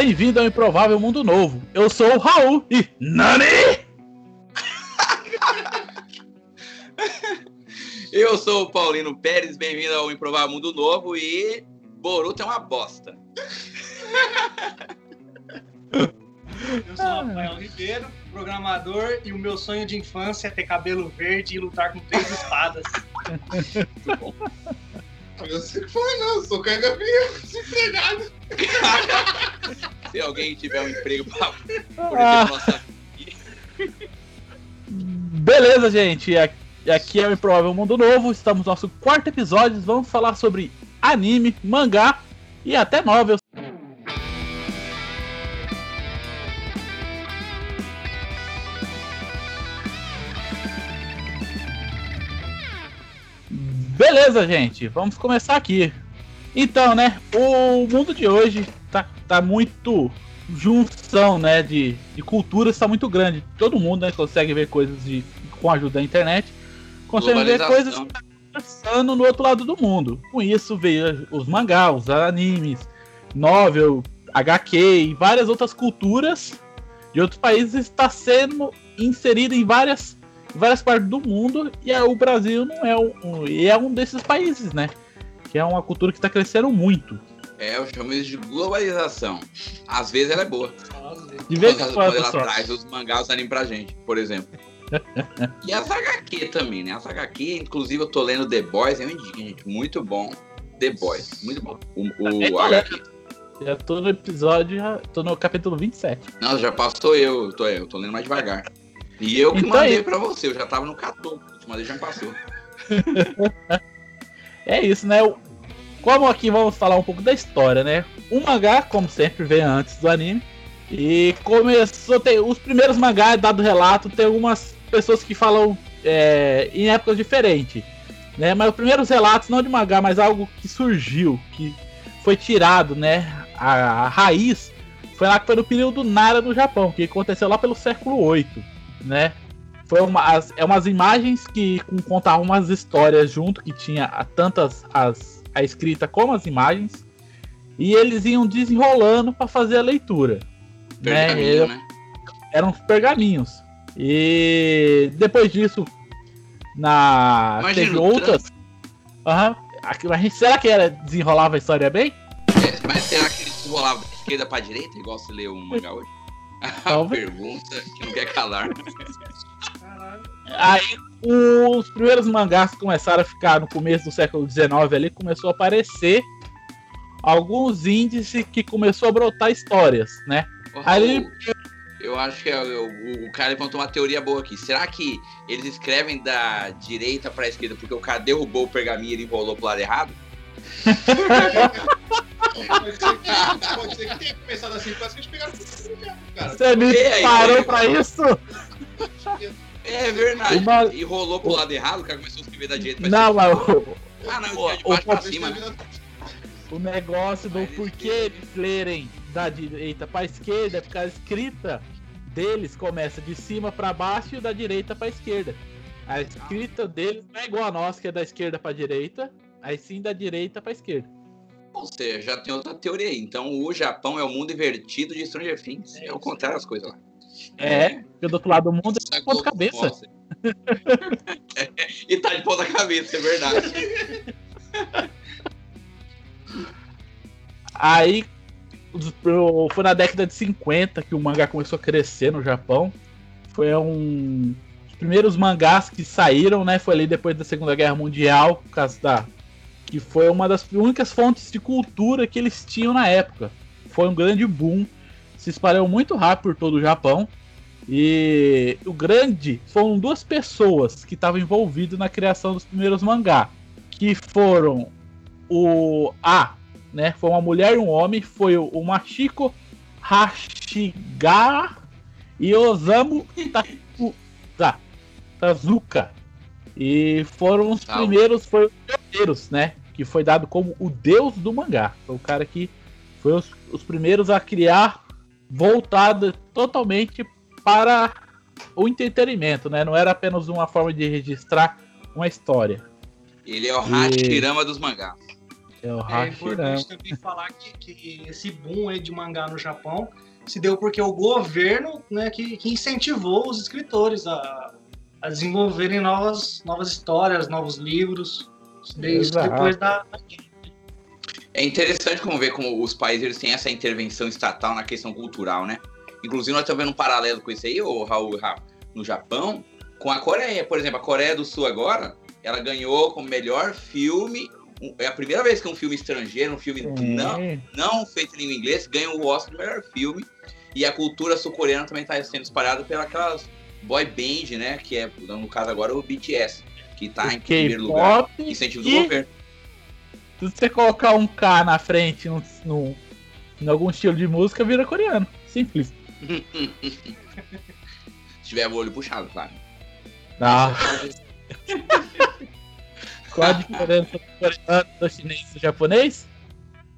Bem-vindo ao Improvável Mundo Novo. Eu sou o Raul e. NANI! Eu sou o Paulino Pérez, bem-vindo ao Improvável Mundo Novo e. Boruto é uma bosta. Eu sou o Rafael Ribeiro, programador, e o meu sonho de infância é ter cabelo verde e lutar com três espadas. Muito bom. Eu sei que foi, não, eu sou carga-vivo, desempregado. Se alguém tiver um emprego pra por Ah. nossa Beleza, gente. Aqui- Aqui é o Improvável Mundo Novo. Estamos no nosso quarto episódio. Vamos falar sobre anime, mangá e até novels. Beleza, gente. Vamos começar aqui. Então, né? O mundo de hoje tá, tá muito junção, né? De, de culturas está muito grande. Todo mundo né, consegue ver coisas de, com a ajuda da internet. Consegue ver coisas globalização. passando no outro lado do mundo. Com isso veio os mangás, os animes, novel, HQ e várias outras culturas de outros países está sendo inserido em várias, em várias partes do mundo e é- o Brasil não é um, um- e é um desses países, né? Que é uma cultura que está crescendo muito. É, eu chamo isso de globalização. Às vezes ela é boa. De vez quando, em quando ela só. traz os mangás os animes pra gente, por exemplo. e as HQ também, né? As HQ, inclusive eu tô lendo The Boys, eu indico, gente. Muito bom. The Boys, muito bom. O, o tô HQ. Já tô no episódio, já tô no capítulo 27. Não, já passou eu, eu tô, eu tô lendo mais devagar. E eu que Então mandei aí- pra você, eu já tava no 14, mas já passou. É isso, né? Como aqui vamos falar um pouco da história, né? O mangá, como sempre, vem antes do anime. E começou. Tem, os primeiros mangás, dado relato, tem algumas pessoas que falam é, em épocas diferentes. Né? Mas os primeiros relatos, não de mangá, mas algo que surgiu, que foi tirado, né? A, a raiz foi lá que foi no período Nara no Japão, que aconteceu lá pelo século 8, né? Foi uma, as, é umas imagens que contavam umas histórias junto, que tinha a- tantas as, a escrita como as imagens, e eles iam desenrolando para fazer a leitura. Né? Pergaminho, né? Eram os pergaminhos. E depois disso, na Imagina teve outras. Aham. Mas será que era desenrolava a história bem? É, mas será que eles rolavam da esquerda pra direita, igual se leu um mangá hoje? A Talvez. pergunta que não quer calar. Aí os primeiros mangás que começaram a ficar no começo do século XIX ali, começou a aparecer alguns índices que começou a brotar histórias, né? Ô, Aí- Eu acho que é o, o- cara levantou uma teoria boa aqui. Será que eles escrevem da direita pra esquerda porque o cara derrubou o pergaminho e ele enrolou pro lado errado? Pode ser que, tenha começado assim, parece que eles pegaram cara. Você me parou aí? pra isso? É verdade. Uma- E rolou pro lado errado, o cara começou a escrever da direita pra Não, mas o. Ah, não, escreveu de o- baixo pra o- cima, né? o negócio do porquê eles lerem da direita pra esquerda é porque a escrita deles começa de cima pra baixo e da direita pra esquerda. A escrita deles não é igual a nossa, que é da esquerda pra direita, aí sim da direita pra esquerda. Ou seja, já tem outra teoria aí. Então o Japão é o mundo invertido de Stranger Things. É, o contrário das coisas lá. É, porque do outro lado do mundo é é ponta cabeça. É, e tá de ponta cabeça, é verdade. Aí foi na década de 50 que o mangá começou a crescer no Japão. Foi um os primeiros mangás que saíram, né? Foi ali depois da Segunda Guerra Mundial, por causa da que foi uma das únicas fontes de cultura que eles tinham na época. Foi um grande boom, se espalhou muito rápido por todo o Japão. E o grande foram duas pessoas que estavam envolvidas na criação dos primeiros mangá, que foram o A, né? Foi uma mulher e um homem, foi o, Machiko Hashiga e Osamu Tazuka. E foram os Salve. primeiros, foram os pioneiros, né? Que foi dado como o deus do mangá. Foi o cara que foi os, os primeiros a criar voltado totalmente para o entretenimento, né? Não era apenas uma forma de registrar uma história. Ele é o E- Hashirama dos mangás. É o É Hashirama. importante também falar que, que esse boom aí de mangá no Japão se deu porque o governo né, que, que incentivou os escritores a, a desenvolverem novas, novas histórias, novos livros, desde Exato. depois da, É interessante como ver como os países eles têm essa intervenção estatal na questão cultural, né? Inclusive, nós estamos vendo um paralelo com isso aí, o Raul, e Rafa, no Japão, com a Coreia. Por exemplo, a Coreia do Sul agora, ela ganhou como melhor filme. É a primeira vez que um filme estrangeiro, um filme não, não feito em língua inglesa, ganha o Oscar de melhor filme. E a cultura sul-coreana também está sendo espalhada pelas boy band, né? Que é, no caso agora, o BTS, que em O primeiro lugar. Incentivo do governo. Se você colocar um K na frente num, num- em algum estilo de música, vira coreano. Simples. Se tiver o olho puxado, claro. Ah, qual a diferença do coreano, do chinês e do japonês?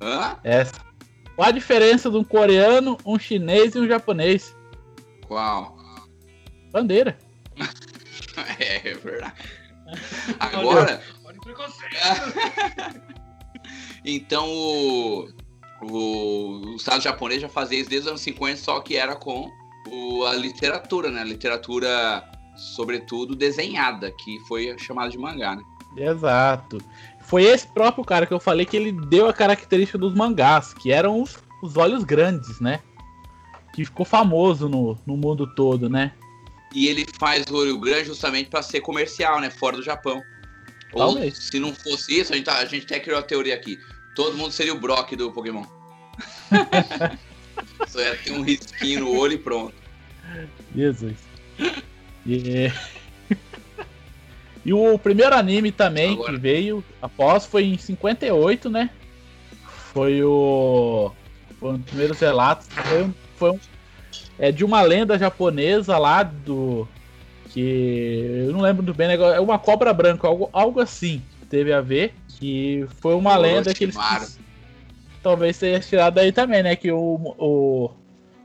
Hã? Essa. Qual a diferença de um coreano, um chinês e um japonês? Qual? Bandeira. É, é verdade. Agora, Olha então o, o, o Estado japonês já fazia isso desde os anos 50, só que era com o- a literatura, né? A literatura, sobretudo, desenhada, que foi chamada de mangá, né? Exato. Foi esse próprio cara que eu falei que ele deu a característica dos mangás, que eram os, os olhos grandes, né? Que ficou famoso no, no mundo todo, né? E ele faz o olho grande justamente para ser comercial, né? Fora do Japão. Ou se não fosse isso, a gente, tá- a gente até criou a teoria aqui. Todo mundo seria o Brock do Pokémon. Só ia ter um risquinho no olho e pronto. Jesus. E... e o primeiro anime também Agora. que veio após foi em 58, né? Foi o. Foi um dos primeiros relatos. Foi um. Foi um é de uma lenda japonesa lá do. Que. Eu não lembro muito bem, né? é uma cobra branca, algo, algo assim. Teve a ver. Que foi uma lenda que eles. Orochimaru. Talvez tenha tirado daí também, né? Que o, o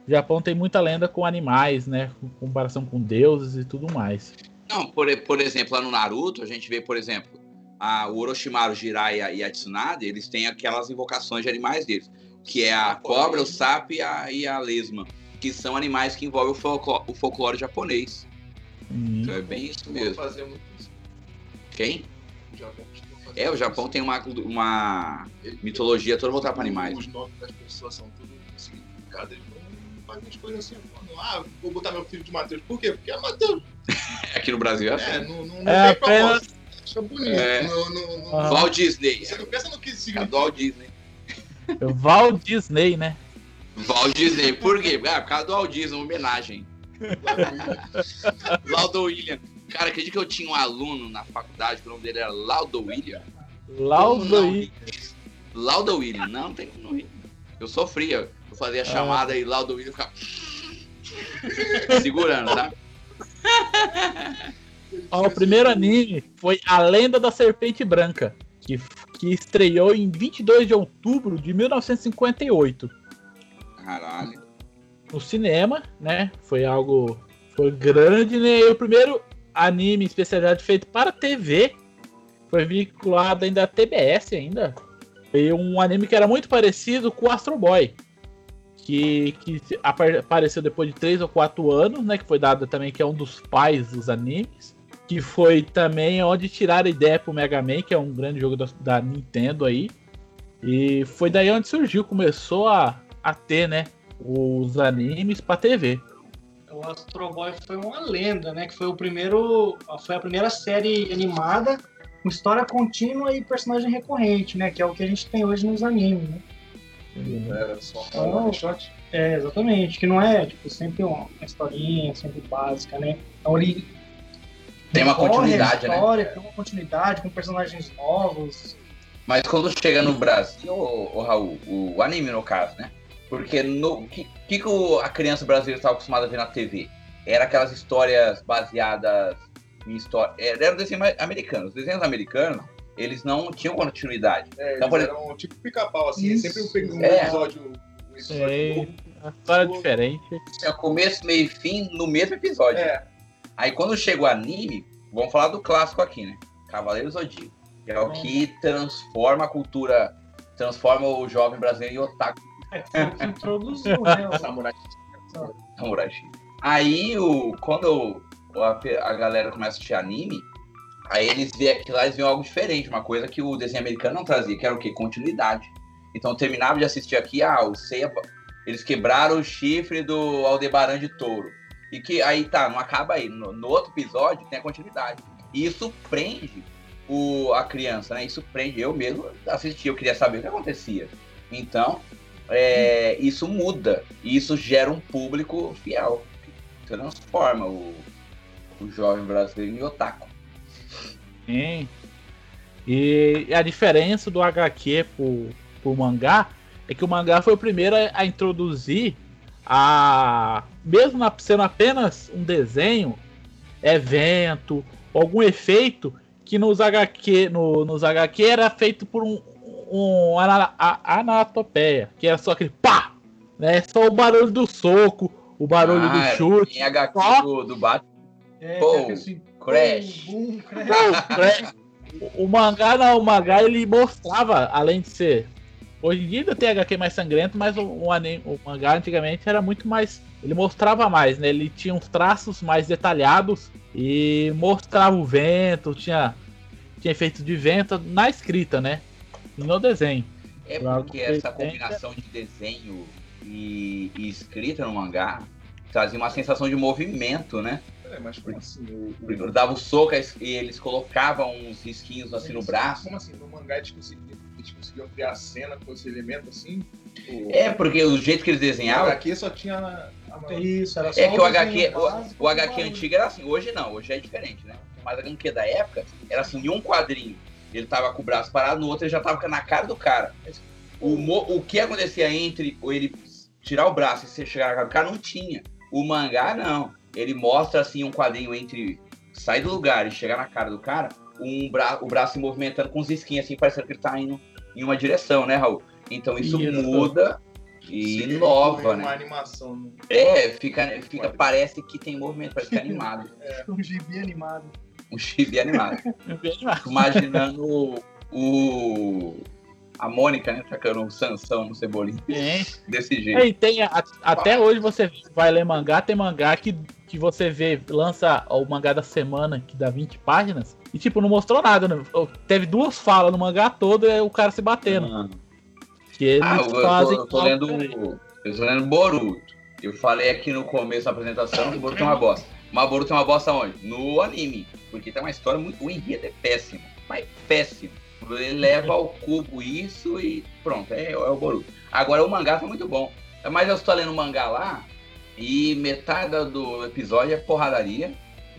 Japão tem muita lenda com animais, né? Com comparação com deuses e tudo mais. Não, por, por exemplo, lá no Naruto, a gente vê, por exemplo, a, o Orochimaru, Jiraiya e a Tsunade, eles têm aquelas invocações de animais deles, que é a cobra, o sapo e a, e a lesma, que são animais que envolvem o, folclore, o folclore japonês. Hum. Então é bem isso mesmo. Quem? O Japão É, o. Japão tem uma, uma Ele- mitologia toda voltada para animais. Os nomes das pessoas são tudo significados. Eles não fazem as coisas assim. não, Ah, vou botar meu filho de Matheus. Por quê? Porque é Matheus. Aqui no Brasil é assim. É, não, não, não É tem apenas- propósito. Acha bonito. É. Não, não, não- Ah. Walt Disney. Você não pensa no que É do significa. Walt Disney. Walt Disney, né? Walt Disney. Por quê? Ah, por causa do Walt Disney, uma homenagem. Laudo William. Cara, acredita que eu tinha um aluno na faculdade que o nome dele era Laudo William? Laudo Não. e Laudo William. Não, não tem como não rir. Eu sofria. Eu fazia a chamada e Laudo William ficava... Segurando, tá? Ó, o primeiro anime foi A Lenda da Serpente Branca, que, que estreou em 22 de outubro de 1958 Caralho. no cinema, né? Foi algo foi grande, né? E o primeiro anime especializado feito para TV foi vinculado ainda à TBS ainda. Foi um anime que era muito parecido com o Astro Boy. Que, que apareceu depois de 3 ou 4 anos, né? Que foi dado também que é um dos pais dos animes. Que foi também onde tiraram a ideia pro Mega Man, que é um grande jogo da, da Nintendo aí. E foi daí onde surgiu, começou a, a ter, né? Os animes pra TV. O Astro Boy foi uma lenda, né? Que foi o primeiro, foi a primeira série animada com história contínua e personagem recorrente, né? Que é o que a gente tem hoje nos animes, né? Era só Oh. um one shot. É, exatamente. Que não é, tipo, sempre uma, historinha, sempre básica, né? Então ele Tem uma continuidade, né? história, Tem uma continuidade com personagens novos. Mas quando chega no Brasil, ô, ô, Raul, o anime no caso, né? Porque no que, que, o- a criança brasileira estava acostumada a ver na TV? Era aquelas histórias baseadas em história. Era um desenho americano. Os desenhos americanos, eles não tinham continuidade. É, Então, eles eram tipo pica-pau, assim. Isso. Sempre um, É. episódio. Um episódio É, novo. uma história diferente. Tinha começo, meio e fim no mesmo episódio. É, Aí quando chega o anime, vamos falar do clássico aqui, né? Cavaleiro Zodíaco. Que é o que transforma a cultura transforma o jovem brasileiro em otaku. Introduziu, né? Samurai. Samurai X. Aí, o, quando a, a galera começa a assistir anime, aí eles vê aquilo lá, eles veem algo diferente, uma coisa que o desenho americano não trazia, que era o quê? Continuidade. Então eu terminava de assistir aqui, ah, o Seiya, eles quebraram o chifre do Aldebaran de touro. E que aí tá, não acaba aí. No, no outro episódio tem a continuidade. E isso prende o, a criança, né? Isso prende. Eu mesmo assisti, eu queria saber o que acontecia. Então, é, isso muda. E isso gera um público fiel. Transforma o, o jovem brasileiro em otaku. Sim. E a diferença do HQ pro, pro mangá é que o mangá foi o primeiro a, a introduzir a. Mesmo na- sendo apenas um desenho, evento, algum efeito que nos HQ, no, nos HQ era feito por um, um ana- a- anatopeia, que era só aquele pá! Né? Só o barulho do soco, o barulho Ah, do chute. Em HQ do, do Batman, É, Pô, é assim, Crash. bum, bum, crash. É, o- o mangá não, o mangá ele mostrava, além de ser. Hoje em dia ainda tem HQ mais sangrento, mas o, o, anime, o mangá antigamente era muito mais. Ele mostrava mais, né? Ele tinha uns traços mais detalhados e mostrava o vento, tinha, tinha efeito de vento na escrita, né? E no desenho. é porque que essa combinação de desenho e, e escrita no mangá trazia uma sensação de movimento, né? É, mas como assim? O, o- dava o soco e eles colocavam uns risquinhos assim no braço. Como assim? No mangá eles conseguiam, eles conseguiam criar a cena com esse elemento assim? O, É, porque o jeito que eles o desenhavam. HQ só tinha a, Isso, era só É que o HQ, o, o HQ antigo era assim, hoje não, hoje é diferente, né? Mas a HQ da época era assim, em um quadrinho ele tava com o braço parado, no outro ele já tava na cara do cara. O, o que acontecia entre ele tirar o braço e você chegar na cara do cara não tinha. O mangá não. Ele mostra assim um quadrinho entre sair do lugar e chegar na cara do cara, um bra o braço se movimentando com os risquinhos assim, parecendo que ele tá indo em uma direção, né, Raul? Então isso Isso. muda e inova, uma né? animação. né? É, fica, fica, parece que tem movimento, parece que é animado. Um gibi animado. Um chibi animado. Imaginando o. A Mônica, né? Tacando um Sansão no Cebolinha. Desse jeito. E tem a- até hoje você vai ler mangá, tem mangá que, que você vê, lança o mangá da semana, que dá 20 páginas, e tipo, não mostrou nada. né? Teve duas falas no mangá todo e o cara se batendo. Que Ah, eu, eu tô, fazem. eu tô lendo. Eu tô lendo Boruto. Eu falei aqui no começo da apresentação que o Boruto é uma bosta. Mas Boruto é uma bosta onde? No anime. Porque tem uma história muito. O enredo é péssimo. Mas péssimo. Ele leva ao cubo isso e pronto, é, é o Boruto. Agora o mangá tá muito bom. Mas eu estou lendo o mangá lá e metade do episódio é porradaria.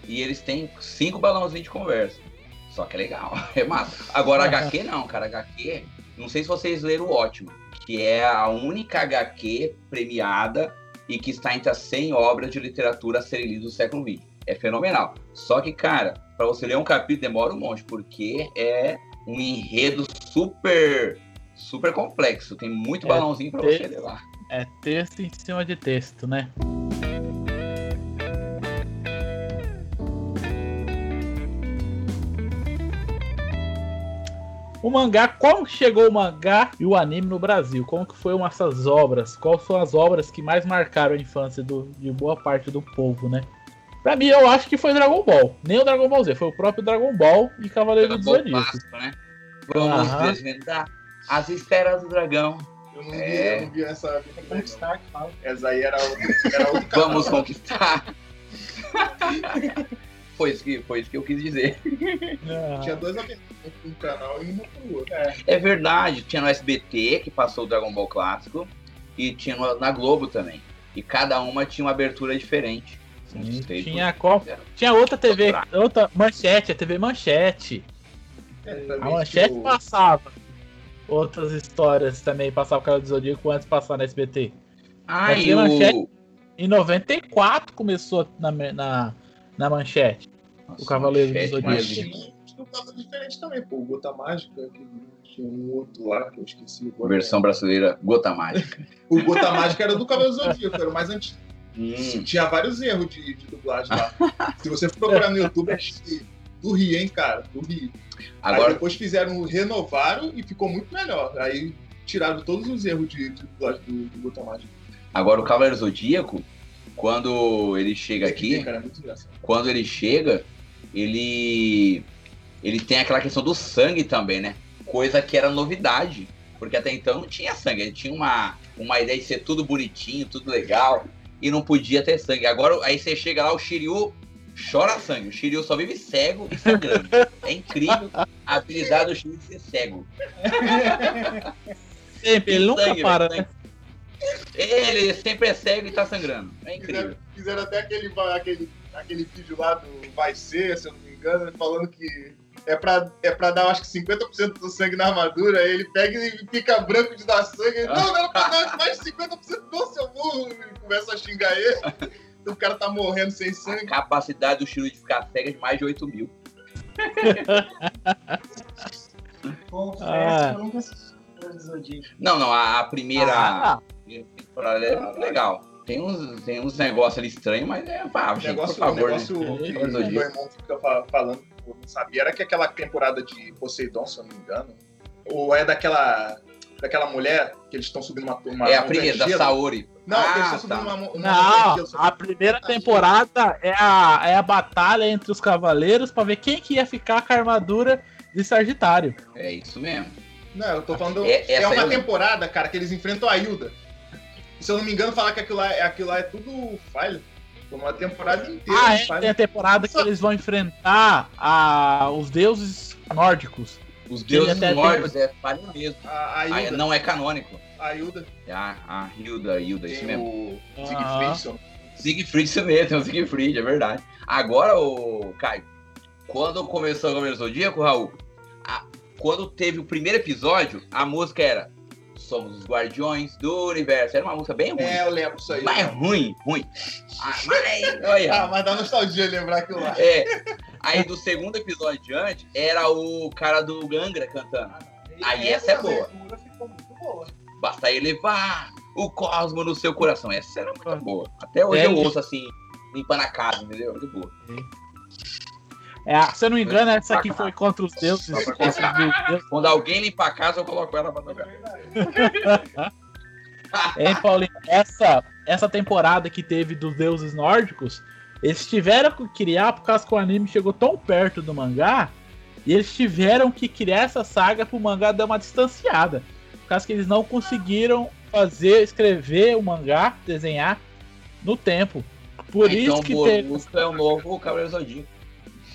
E eles têm cinco balãozinhos de conversa. Só que é legal, é massa. Agora HQ não, cara. HQ, não sei se vocês leram o Ótimo, que é a única HQ premiada e que está entre as 100 obras de literatura a serem lidas do século XX. É fenomenal. Só que, cara, para você ler um capítulo demora um monte, porque é um enredo super super complexo. Tem muito É, balãozinho para você ler lá. É texto em cima de texto, né? O mangá, como que chegou o mangá e o anime no Brasil? Como que foram essas obras? Quais são as obras que mais marcaram a infância do- de boa parte do povo, né? Pra mim, eu acho que foi Dragon Ball. Nem o Dragon Ball Z, foi o próprio Dragon Ball e Cavaleiro do Zodíaco. né? Vamos Aham. desvendar as esferas do dragão. Eu não, vi, É. eu não vi essa. Conquistar que fala. Essa aí era outro, era outro canal. Vamos conquistar. foi, isso que, foi isso que eu quis dizer. Ah, Tinha dois aberturas, um pro canal e uma pro outro. É verdade, tinha no SBT que passou o Dragon Ball clássico e tinha no- na Globo também. E cada uma tinha uma abertura diferente. Sim, tinha qual? Tinha outra TV, outra manchete, a TV Manchete. É, A manchete passava. Outras histórias também passava o cara do Zodíaco antes de passar na SBT. Ah, e o. manchete. Em 94 começou na, na, na manchete. Nossa, o Cavaleiro do manchete Zodíaco. Mas um caso diferente também, pô. O Gota Mágica, que tinha um outro lá que eu esqueci agora. Versão brasileira, Gota Mágica. O Gota Mágica era do Cavaleiro do Zodíaco, era o mais antigo. Hum, Tinha vários erros de, de dublagem lá. Se você for procurar no YouTube, é do Rio, hein, cara? Do Rio. Aí agora, depois fizeram, renovaram e ficou muito melhor. Aí tiraram todos os erros de, de dublagem do, do Botão Mágico. Agora o Cavaleiro Zodíaco, quando ele chega aqui, Cara, é quando ele chega, ele ele tem aquela questão do sangue também, né? Coisa que era novidade, porque até então não tinha sangue, ele tinha uma uma ideia de ser tudo bonitinho, tudo legal e não podia ter sangue. Agora aí você chega lá, o Shiryu chora sangue, o Shiryu só vive cego e sangrando. É incrível a habilidade do Shiryu de ser cego. Sempre, ele nunca Sangue, para, né? Ele sempre é cego e tá sangrando. É incrível. Fizeram, fizeram até aquele, aquele, aquele vídeo lá do Vai Ser, se eu não me engano, falando que é pra, é pra dar, acho que 50% do sangue na armadura, aí ele pega e fica branco de dar sangue. Ele, não, não era pra dar mais de 50% do seu burro. E começa a xingar ele. O cara tá morrendo sem A sangue. capacidade do Shiryu de ficar cego é de mais de 8 mil. Confesso Ah. que eu nunca assisti. Não, não, a, a primeira Ah, primeira temporada é legal. Tem uns, tem uns negócios ali estranhos, mas é pá, O gente, negócio, por favor. o negócio né? que o Zodíaco. Doraemon fica fa- falando, eu não sabia, era que aquela temporada de Poseidon, se eu não me engano, ou é daquela, daquela mulher que eles estão subindo uma... uma É a primeira, da? Saori. Não, eles ah, estão subindo tá. uma, uma Não, só a primeira temporada é a, é a batalha entre os cavaleiros pra ver quem que ia ficar com a armadura de Sagitário. É isso mesmo. Não, eu tô falando. É- É, uma eu- temporada, cara, que eles enfrentam a Hilda. Se eu não me engano, falar que aquilo lá, é- aquilo lá é tudo falha. Foi uma temporada inteira. Ah, é, tem a temporada que eles vão enfrentar a, os deuses nórdicos. Os deuses até tem- nórdicos é falha mesmo. A, a Ah, Hilda. não é canônico. A Hilda É a, a Hilda, Hilda, isso tem mesmo. o Ah. Siegfried. se eu não- Siegfried, isso mesmo, tem o Siegfried, é verdade. Agora, o Caio, quando começou o Cavaleiro Zodíaco, Raul, a- quando teve o primeiro episódio, a música era Somos os Guardiões do Universo. Era uma música bem ruim. É, eu lembro isso aí. Mas ruim, ruim. Ah, mas, olha. Ah, mas dá nostalgia lembrar aquilo lá. É. Aí do segundo episódio adiante, era o cara do Gangra cantando. Aí essa é boa. ficou muito boa. Basta elevar o cosmo no seu coração. Essa era muito boa. Até hoje É, eu ouço assim, limpando a casa, entendeu? Muito boa. É, se eu não me engano, essa aqui foi contra os deuses. Quando alguém limpa a casa, eu coloco ela pra tocar. Hein, Paulinho? Essa, essa temporada que teve dos deuses nórdicos, eles tiveram que criar por causa que o anime chegou tão perto do mangá. E eles tiveram que criar essa saga pro mangá dar uma distanciada. Por causa que eles não conseguiram fazer, escrever o mangá, desenhar no tempo. Por então, isso que teve. É o novo Cavaleiro Zodíaco.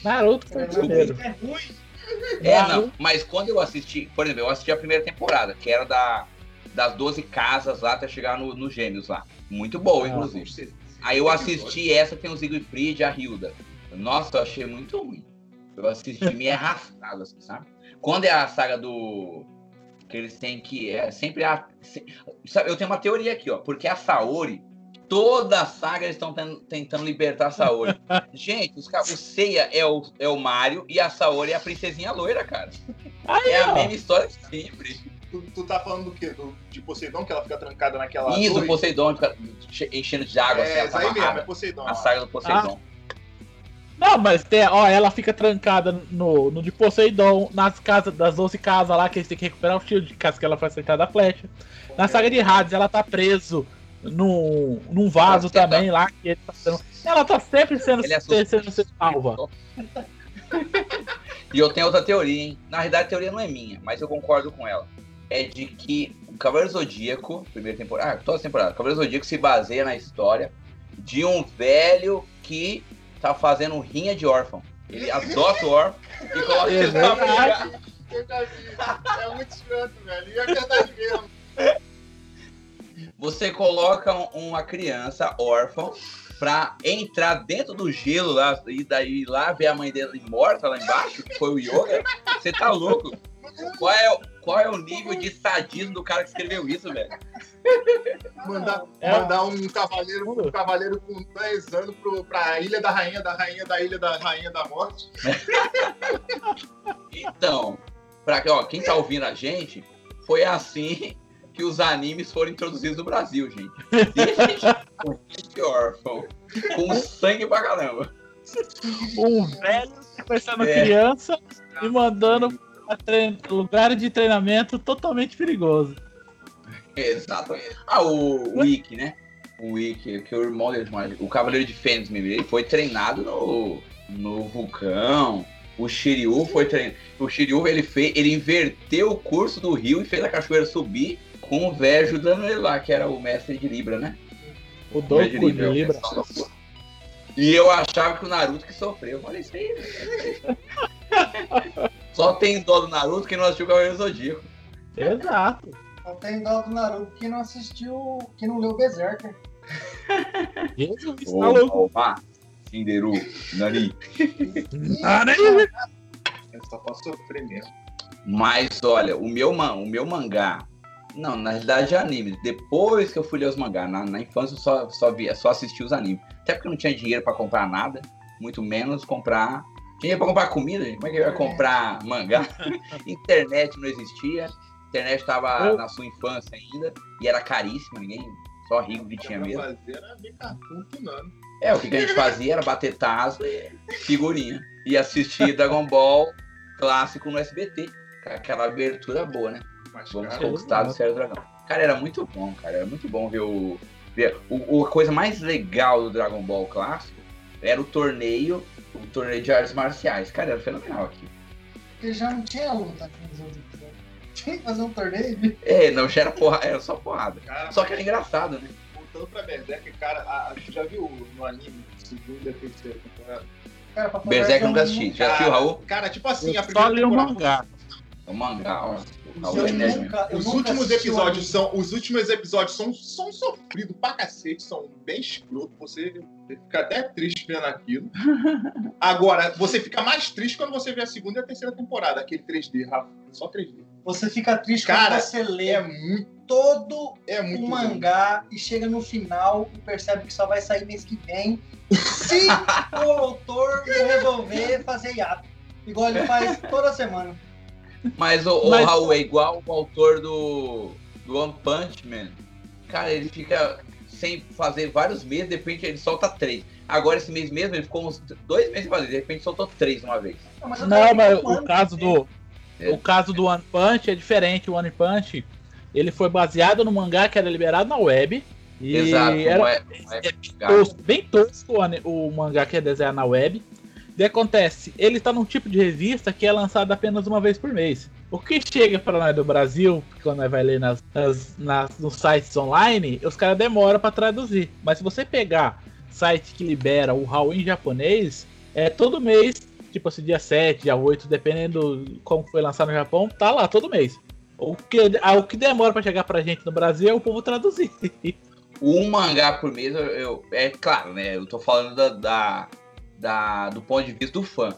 Naruto foi primeiro. É ruim. É, não. Mas quando eu assisti, por exemplo, eu assisti a primeira temporada, que era da, das 12 casas lá até chegar no, no Gêmeos lá. Muito boa, Ah. inclusive. Aí eu assisti essa, tem o Siegfried e a Hilda. Nossa, eu achei muito ruim. Eu assisti meio arrastado, assim, sabe? Quando é a saga do. Que eles têm que. É sempre a. se- eu tenho uma teoria aqui, ó. Porque a Saori. Toda a saga eles estão tentando libertar a Saori. Gente, os, o Seiya é o, é o Mario e a Saori é a princesinha loira, cara. Aí, É a ó. mesma história de sempre. Tu, tu tá falando do quê? Do, de Poseidon, que ela fica trancada naquela. Isso, torre? Poseidon fica che- enchendo de água, assim, É, tá aí mesmo, é. Poseidon. A ó. saga do Poseidon. Não, mas tem, ó, ela fica trancada no, no de Poseidon, nas casas, das 12 casas lá, que eles têm que recuperar o shield, caso que ela foi acertada a flecha. Na saga de Hades, ela tá preso num, num vaso Nossa, que também lá, que ele tá sendo, ela tá sempre sendo, Ele é sendo, salva. E eu tenho outra teoria, hein? Na realidade, a teoria não é minha, mas eu concordo com ela. É de que o Cavaleiro Zodíaco, primeira temporada, ah, toda temporada, o Cavaleiro Zodíaco se baseia na história de um velho que tá fazendo rinha de órfão. Ele adota o órfão e coloca É ele já vi. É muito escroto, velho. E é verdade mesmo. Você coloca um- uma criança órfã pra entrar dentro do gelo lá e daí lá ver a mãe dela morta lá embaixo, que foi o Yoga. Você tá louco? Qual é, o- qual é o nível de sadismo do cara que escreveu isso, velho? Mandar, É. mandar um cavaleiro, um cavaleiro com 10 anos pro, pra Ilha da Rainha, da Rainha da Ilha da Rainha da Morte. Então, pra, ó, quem tá ouvindo a gente, foi assim que os animes foram introduzidos no Brasil, gente. O filho órfão, com sangue pra caramba. Um velho sequestrando É. criança e mandando pra trein- lugar de treinamento totalmente perigoso. Exatamente. Ah, o, o Ikki, né? O Ikki, que é o irmão dele, o Cavaleiro de Fênix ele foi treinado no, no vulcão. O Shiryu foi treinado. O Shiryu ele fez, ele inverteu o curso do rio e fez a cachoeira subir com o velho ajudando ele lá, que era o mestre de Libra, né? O Doku de Libra. De Libra. E eu achava que o Naruto que sofreu. Eu falei, isso aí. Só tem dó do Naruto quem não assistiu o Cavaleiro Zodíaco. Exato. Só tem dó do Naruto que não assistiu, que não leu Berserker. Jesus, tá louco. Opa, Cinderu, Nani. Nani. É só pra sofrer mesmo. Mas olha, o meu, o meu mangá não, na realidade é anime. Depois que eu fui ler os mangás, na, na infância eu só, só, via, só assistia os animes. Até porque eu não tinha dinheiro para comprar nada, muito menos comprar. Dinheiro para comprar comida, gente. Como é que eu ia comprar mangá? Internet não existia. Internet estava eu... na sua infância ainda e era caríssima, ninguém. Só rico que tinha mesmo. É, o que a gente fazia era bater taso e figurinha. E assistir Dragon Ball clássico no SBT. Aquela abertura boa, né? Mas, Vamos cara, conquistar o Céu Dragão. Cara, era muito bom, cara. Era muito bom ver o. Ver, o, a coisa mais legal do Dragon Ball clássico era o torneio, o torneio de artes marciais. Cara, era fenomenal aqui. Porque já não tinha luta nos outros episódios. Tinha que fazer um torneio. É, não, já era, porra, era só porrada. Cara, só que era engraçado, né? Voltando pra Berserk, cara, a, gente já viu no anime, segunda e terceira temporada? Cara, Berserk nunca assisti. Já assistiu, Raul? Cara, tipo assim, a primeira. Só li o mangá. O mangá, ó. Nunca, os últimos episódios são. Os últimos episódios são, são sofridos pra cacete, são bem escroto. Você fica até triste vendo aquilo. Agora, você fica mais triste quando você vê a segunda e a terceira temporada, aquele 3D, Rafa. Só 3D. Você fica triste Cara, quando você lê é muito, todo é muito o mangá e chega no final e percebe que só vai sair mês que vem. Se o autor resolver fazer hiato. Igual ele faz toda semana. Mas o, Mas, o Raul é igual o autor do, do One Punch Man. Cara, ele fica sem fazer vários meses, de repente ele solta três. Agora esse mês mesmo ele ficou uns dois meses sem fazer, de repente soltou três uma vez. Não, mas, Não, mas o caso do. É. O caso do One Punch é diferente. O One Punch ele foi baseado no mangá que era liberado na web. E Exato, era é, é, é tosco, bem tosco o, o mangá que é desenhado na web. Que acontece? Ele está num tipo de revista que é lançada apenas uma vez por mês. O que chega para nós do Brasil, quando nós vai ler nas, nas, nas nos sites online, os caras demoram para traduzir. Mas se você pegar site que libera o HAL em japonês, é todo mês, tipo assim, dia 7, dia 8, dependendo como foi lançado no Japão, tá lá todo mês. O que, o que demora para chegar pra gente no Brasil é o povo traduzir. Um mangá por mês, eu, é claro, né? Eu tô falando da, da da, do ponto de vista do fã.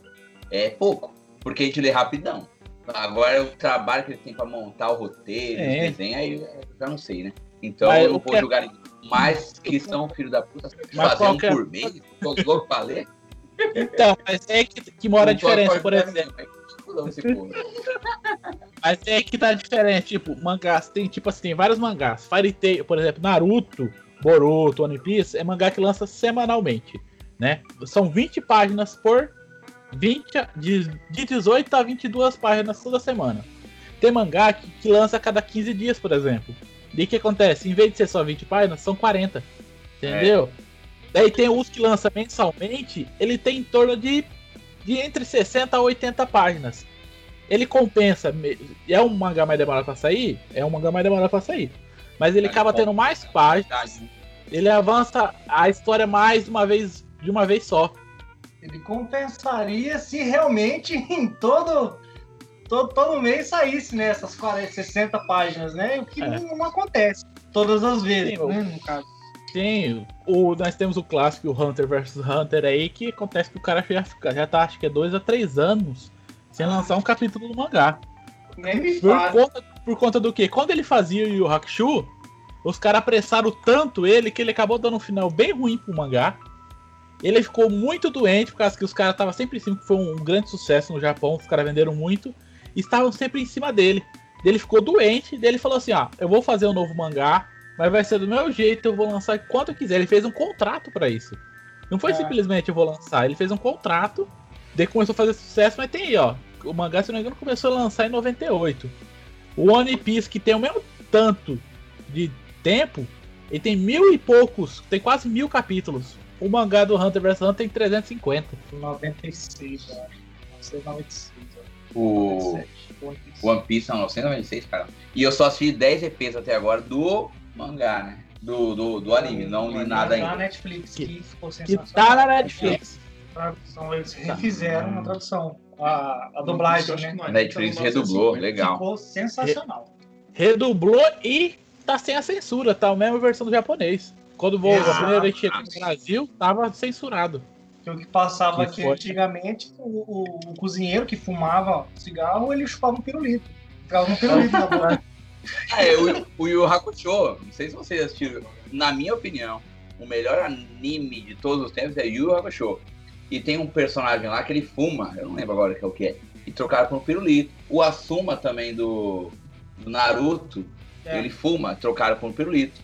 É pouco, porque a gente lê rapidão. Agora o trabalho que ele tem para montar o roteiro, é. os desenhos, aí eu já não sei, né? Então mas, eu não vou é... julgar ninguém. Mas que são filho da puta, fazer um é... por mês, tô louco pra ler. Então, mas é que, que mora a diferença, por exemplo. Mas é que tá diferente, tipo, mangás, tem tipo assim, tem vários mangás. Fire Tail, por exemplo, Naruto, Boruto, One Piece, é mangá que lança semanalmente né? São 20 páginas por 20, de, de 18 a 22 páginas toda semana. Tem mangá que, que lança a cada 15 dias, por exemplo. E o que acontece? Em vez de ser só 20 páginas, são 40. Entendeu? É. Daí tem os que lança mensalmente, ele tem em torno de, de entre 60 a 80 páginas. Ele compensa. É um mangá mais demorado pra sair? É um mangá mais demorado pra sair. Mas ele acaba tendo mais páginas. Ele avança a história mais uma vez de uma vez só. Ele compensaria se realmente em todo todo, todo mês saísse né, essas 40, 60 páginas, né? O que é. não, acontece todas as vezes, Sim, né, no caso. Sim, o, nós temos o clássico o Hunter vs Hunter aí, que acontece que o cara já, já tá, acho que é dois a três anos sem lançar um capítulo do mangá. Nem me por conta, por conta do que? Quando ele fazia o Yu Hakusho, os caras apressaram tanto ele que ele acabou dando um final bem ruim pro mangá. Ele ficou muito doente, por causa que os caras estavam sempre em cima, que foi um grande sucesso no Japão, os caras venderam muito, e estavam sempre em cima dele. Ele ficou doente, dele falou assim: ó, eu vou fazer um novo mangá, mas vai ser do meu jeito, eu vou lançar quanto eu quiser. Ele fez um contrato para isso. Não foi é. simplesmente eu vou lançar, ele fez um contrato, daí começou a fazer sucesso, mas tem aí, ó. O mangá, se não me engano, começou a lançar em 98. O One Piece, que tem o mesmo tanto de tempo, ele tem mil e poucos, tem quase mil capítulos. O mangá do Hunter vs Hunter tem 350. 96, eu acho. 996, ó. O 97, One Piece. One Piece são 996, cara. E eu só assisti 10 EPs até agora do mangá, né? Do, do, do anime, não li nada Na ainda. Netflix, Que- que ficou Que sensacional. tá na Netflix. tradução, eles refizeram na tradução. A, a dublagem, né? A Netflix redublou, legal. Ficou sensacional. Redublou e tá sem a censura, tá a mesma versão do japonês. Quando o a primeira vez que chegou no Brasil, tava censurado. Que o que passava Que aqui antigamente, o, o- o cozinheiro que fumava cigarro, ele chupava um pirulito. Ficava um pirulito na boca. É, o, o Yu Hakusho, não sei se vocês assistiram, na minha opinião, o melhor anime de todos os tempos é Yu Yu Hakusho. E tem um personagem lá que ele fuma, eu não lembro agora que é o que é, e trocaram por um pirulito. O Asuma também do, do Naruto, É. ele fuma, trocaram por um pirulito.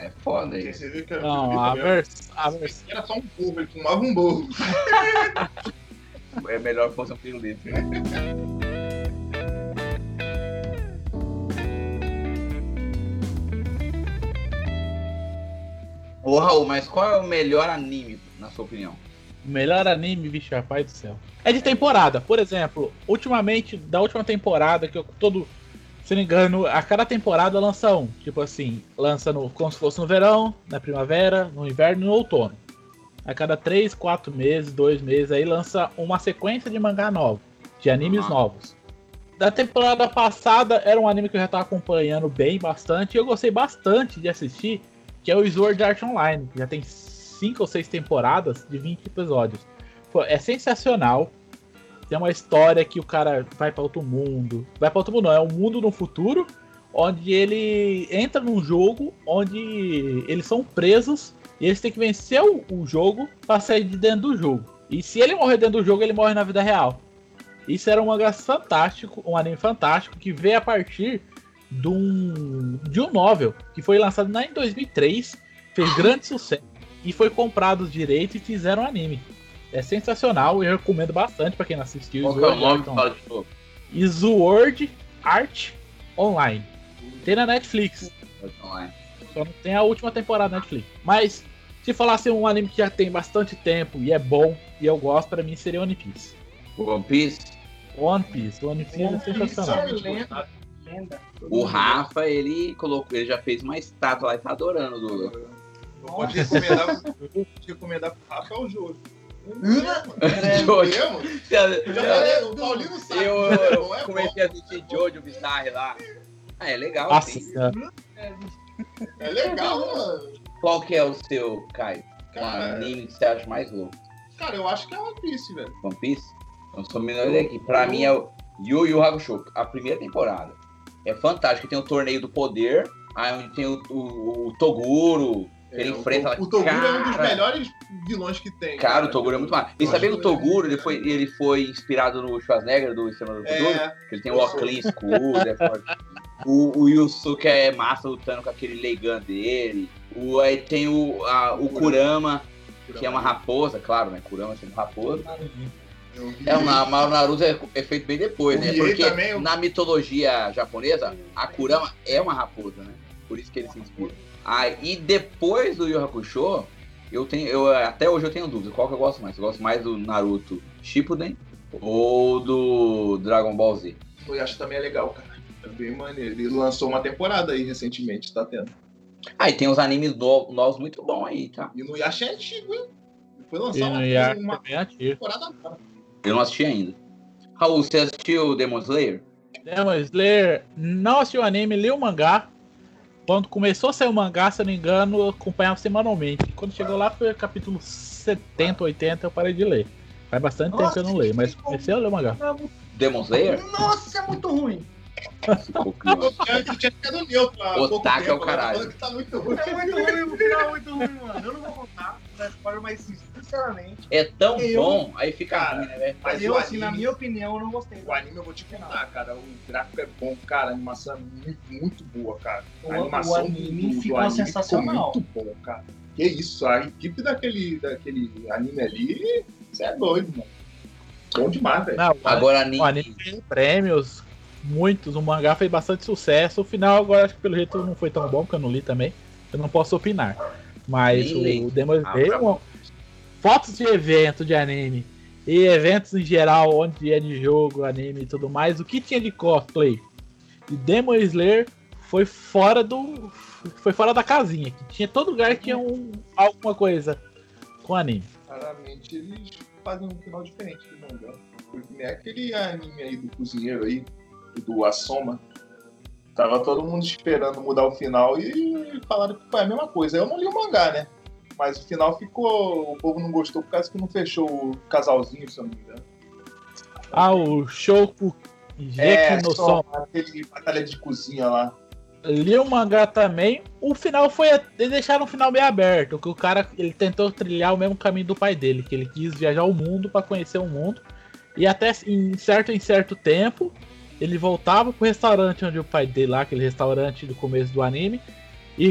É foda isso. Você viu que era Não, a, vers a vers Era só um burro, ele fumava um burro. É melhor que fosse um pirulito. Ô Raul, mas qual é o melhor anime, na sua opinião? o melhor anime, bicho, rapaz do céu. É de temporada. Por exemplo, ultimamente, da última temporada, que eu todo. Se não me engano, a cada temporada lança um. Tipo assim, lança no, como se fosse no verão, na primavera, no inverno e no outono. A cada 3, 4 meses, 2 meses, aí lança uma sequência de mangá novo, de animes Ah. novos. Da temporada passada era um anime que eu já tava acompanhando bem bastante, e eu gostei bastante de assistir, que é o Sword Art Online, que já tem 5 ou 6 temporadas de 20 episódios. É sensacional. Tem uma história que o cara vai para outro mundo. Vai para outro mundo, não, é um mundo no futuro, onde ele entra num jogo onde eles são presos e eles têm que vencer o, o jogo para sair de dentro do jogo. E se ele morrer dentro do jogo, ele morre na vida real. Isso era um mangá fantástico, um anime fantástico que veio a partir de um, de um novel que foi lançado lá em 2003, fez grande sucesso e foi comprado os direitos e fizeram anime. É sensacional, eu recomendo bastante para quem não assistiu. Qual é o Sword nome? Art Online. Fala de novo. Sword Art Online. Tem na Netflix. Online. Só não tem a última temporada da Netflix. Mas se falasse um anime que já tem bastante tempo e é bom e eu gosto, pra mim seria One Piece. One Piece. One Piece, One Piece One é Piece sensacional. é lenda. Lenda. O Rafa, ele colocou, ele já fez uma estátua lá e tá adorando do. Não pode recomendar, pode recomendar pro Rafa é o Jojo. Jojo. Eu, o Paulinho sabe. eu, não é eu bom. comecei a assistir Jojo Bizarre lá. Ah, é legal, Nossa sim. senhora. É legal, mano. Qual que é o seu, Caio? Cara, anime que você acha mais louco? cara, eu acho que é One Piece, velho. One Piece? Então sou aqui. Pra mim é o Yu Yu Hakusho, a primeira temporada. É fantástico. Tem o Torneio do Poder, aí onde tem o, o- o Toguro, que ele É, o- enfrenta O, Toguro é um dos Cara, melhores vilões que tem. Cara, o Toguro é muito massa. E sabia que o Toguro ele foi, ele foi inspirado no Schwarzenegger do Exterminador do Futuro? É, Que ele tem o óculos escuro, é forte. O, o Yusuke é massa lutando com aquele Leigan dele. O, aí tem o, a- o Kurama, que é uma raposa, claro, né? Kurama sendo raposa. É, mas o Naruto é, é feito bem depois, O né? Porque também, o- na mitologia japonesa, a Kurama é uma raposa, né? Por isso que ele se inspira. E depois do Yu Hakusho, eu tenho, eu, até hoje eu tenho dúvida. Qual que eu gosto mais? Eu gosto mais do Naruto Shippuden ou do Dragon Ball Z? Eu acho que também é legal, cara. É bem maneiro. Ele lançou uma temporada aí recentemente, tá tendo. Ah, e tem uns animes no- novos muito bons aí, tá? E no Yasha é antigo, hein? Foi lançado no uma, uma é temporada agora. Eu não assisti ainda. Raul, você assistiu Demon Slayer? Demon Slayer, não assisti o anime, li o mangá. Quando começou a sair o mangá, se eu não me engano, eu acompanhava semanalmente. Quando chegou lá foi o capítulo 70, 80, eu parei de ler. Faz bastante tempo que eu não leio, mas comecei a ler o mangá. Demon Slayer? Nossa, é muito ruim. Eu tinha, ficado há pouco Otaku é o caralho. tá muito ruim. É muito ruim, o final é muito ruim, mano. Eu não vou contar da spoiler, mas sinceramente, É tão Eu- bom, aí fica Cara, ruim, né, velho? Mas eu, o assim, na anime- minha opinião, eu não gostei. O anime eu vou te contar, cara. O gráfico é bom, cara. A animação é muito, muito boa, cara. O- A animação o anime do, do ficou anime sensacional. Ficou muito bom, cara. Que isso, a equipe daquele, daquele anime ali, você é doido, mano. Bom demais, velho. Agora, o anime. anime ganhou prêmios, muitos, o mangá fez bastante sucesso. O final agora acho que pelo jeito não foi tão bom, porque eu não li também. Eu não posso opinar. Mas o Demon Ah, Slayer, tá bom. Fotos de evento de anime e eventos em geral, onde é de jogo, anime e tudo mais, o que tinha de cosplay de Demon Slayer foi fora do. Foi fora da casinha. Que tinha todo lugar que tinha um, alguma coisa com anime. Raramente eles fazem um final diferente do mangá. Porque nem aquele anime aí do cozinheiro aí, do Assoma. Tava todo mundo esperando mudar o final e falaram que foi a mesma coisa. Eu não li o mangá, né? Mas o final ficou. O povo não gostou por causa que não fechou o casalzinho, se eu não me engano. Ah, o Shoku Geki no só Soma. aquele batalha de cozinha lá. li o mangá também. O final foi. Eles deixaram o final meio aberto. Que o cara ele tentou trilhar o mesmo caminho do pai dele. Que ele quis viajar o mundo para conhecer o mundo. E até em certo, em certo tempo, ele voltava pro restaurante onde o pai dele lá, aquele restaurante do começo do anime. E,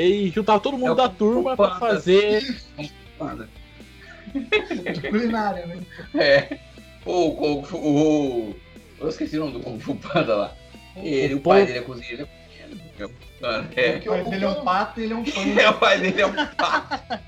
e juntava todo mundo É o da turma para fazer. Culinária, né? É. O, o, o, Eu esqueci o nome do Kung Fu Panda lá. Ele, o, O pai dele é cozinheiro. Mano, é. O pai dele é um pato e ele é um. É, o pai dele é um pato.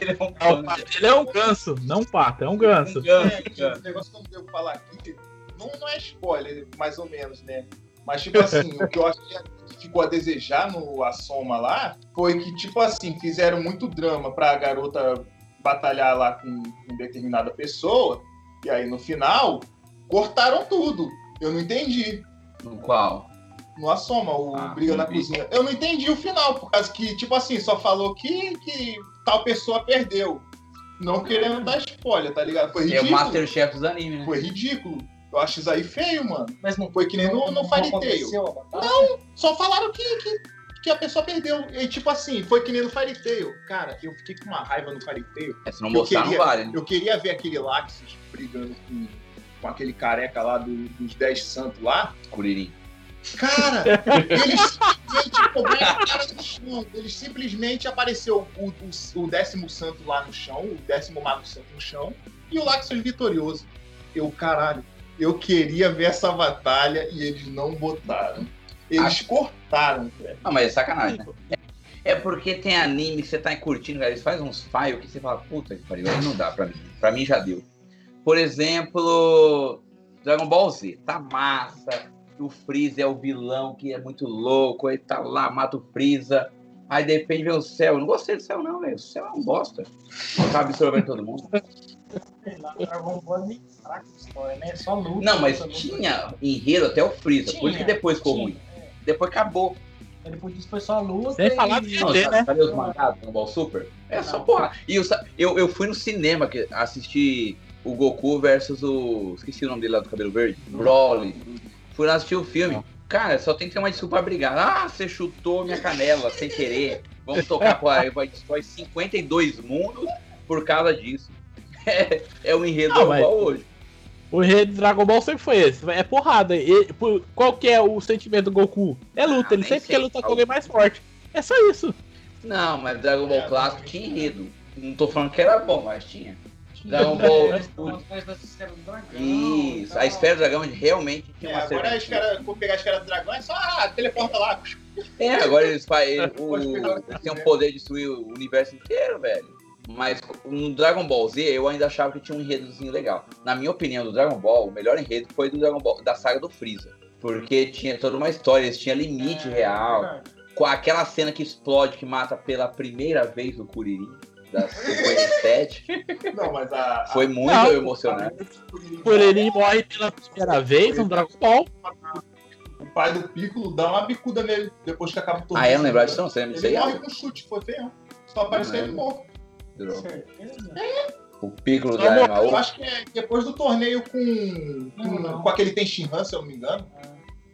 Ele é um o panda. dele é um ganso, não um pato, é um ganso. Um ganso, É, tipo, o negócio que eu não devo falar aqui, não, não é spoiler, mais ou menos, né? Mas, tipo assim, o que eu acho que ficou a desejar no Assoma lá foi que, tipo assim, fizeram muito drama pra garota batalhar lá com, com determinada pessoa, e aí no final cortaram tudo. Eu não entendi. No qual? No Assoma, o Ah, Briga na vi. Cozinha. Eu não entendi o final, por causa que, tipo assim, só falou que, que tal pessoa perdeu. Não querendo dar spoiler, tá ligado? Foi É o ridículo. Masterchef dos animes, né? Foi ridículo. Eu acho isso aí feio, mano. Mas não Foi que nem no, no Fairy Tail. batalha? Só falaram que, que, que a pessoa perdeu. E tipo assim, foi que nem no Fairy Tail. Cara, eu fiquei com uma raiva no Fairy Tail. É, se não Eu mostrar, queria- não vale, né? Eu queria ver aquele Laxus brigando com, com aquele careca lá do- dos Dez Santos lá. Curirim. Cara, eles simplesmente a cara no chão. Eles simplesmente apareceu o, o, o décimo santo lá no chão, o décimo mago santo no chão, e o Laxus vitorioso. Eu, caralho, eu queria ver essa batalha e eles não botaram. Eles cortaram, velho. Não, mas é sacanagem, né? É porque tem anime que você tá curtindo, cara, eles fazem uns files que você fala, puta que pariu, aí não dá pra mim. Pra mim já deu. Por exemplo, Dragon Ball Z, tá massa. O Freeza é o vilão que é muito louco, ele tá lá, mata o Freeza. Aí de repente vem o céu. Eu não gostei do céu, não, velho. O céu é um bosta. Tá absorvendo todo mundo. Dragon Ball fraco história, né? Só luta. Não, mas luta, luta. tinha enredo até o Freeza. Por isso que depois ficou tinha, ruim. é. Depois acabou. Aí Depois disso foi só luta. Sem e- falar de Não, GT, sabe, né? sabe os mangás do Dragon Ball Super? É só Não. porra. E eu, eu, eu fui no cinema que assisti o Goku versus o. Esqueci o nome dele lá do cabelo verde. Broly. Fui lá assistir o filme. Cara, só tem que ter uma desculpa pra brigar. Ah, você chutou minha canela sem querer. Vamos tocar com a vai destrói 52 mundos por causa disso. É, é o enredo Não, Dragon Ball hoje. O enredo do Dragon Ball sempre foi esse. É porrada. E, por- qual que é o sentimento do Goku? É luta. Ah, ele sempre sei. quer lutar com alguém mais forte. É só isso. Não, mas Dragon Ball clássico tinha enredo. Não tô falando que era bom, mas tinha. Tinha Dragon Ball. umas coisas da esfera do dragão. Isso, a esfera do dragão realmente tinha É, uma agora a serventia. esfera, vou pegar a esfera do dragão, é só ah, teleporta lá. É, agora eles. O, têm o poder de destruir o universo inteiro, velho. Mas no Dragon Ball Z eu ainda achava que tinha um enredozinho legal. Na minha opinião, do Dragon Ball, o melhor enredo foi do Dragon Ball, da saga do Freeza. Porque tinha toda uma história, eles tinham limite É, real. verdade. Com aquela cena que explode, que mata pela primeira vez o Kuririn, da 57. Não, mas a. a- Foi muito Não. emocionante. Por ele morre pela primeira vez no Dragon Ball. O pai do Piccolo dá uma bicuda nele depois que acaba o torneio. Ah, eu não lembrava disso, não. Você lembra disso Ele morre com chute, foi feio. Só apareceu ele morto. O Piccolo da Emaú. Eu acho que é depois do torneio com. com, Não, não. com aquele Tenshin Han, se eu não me engano.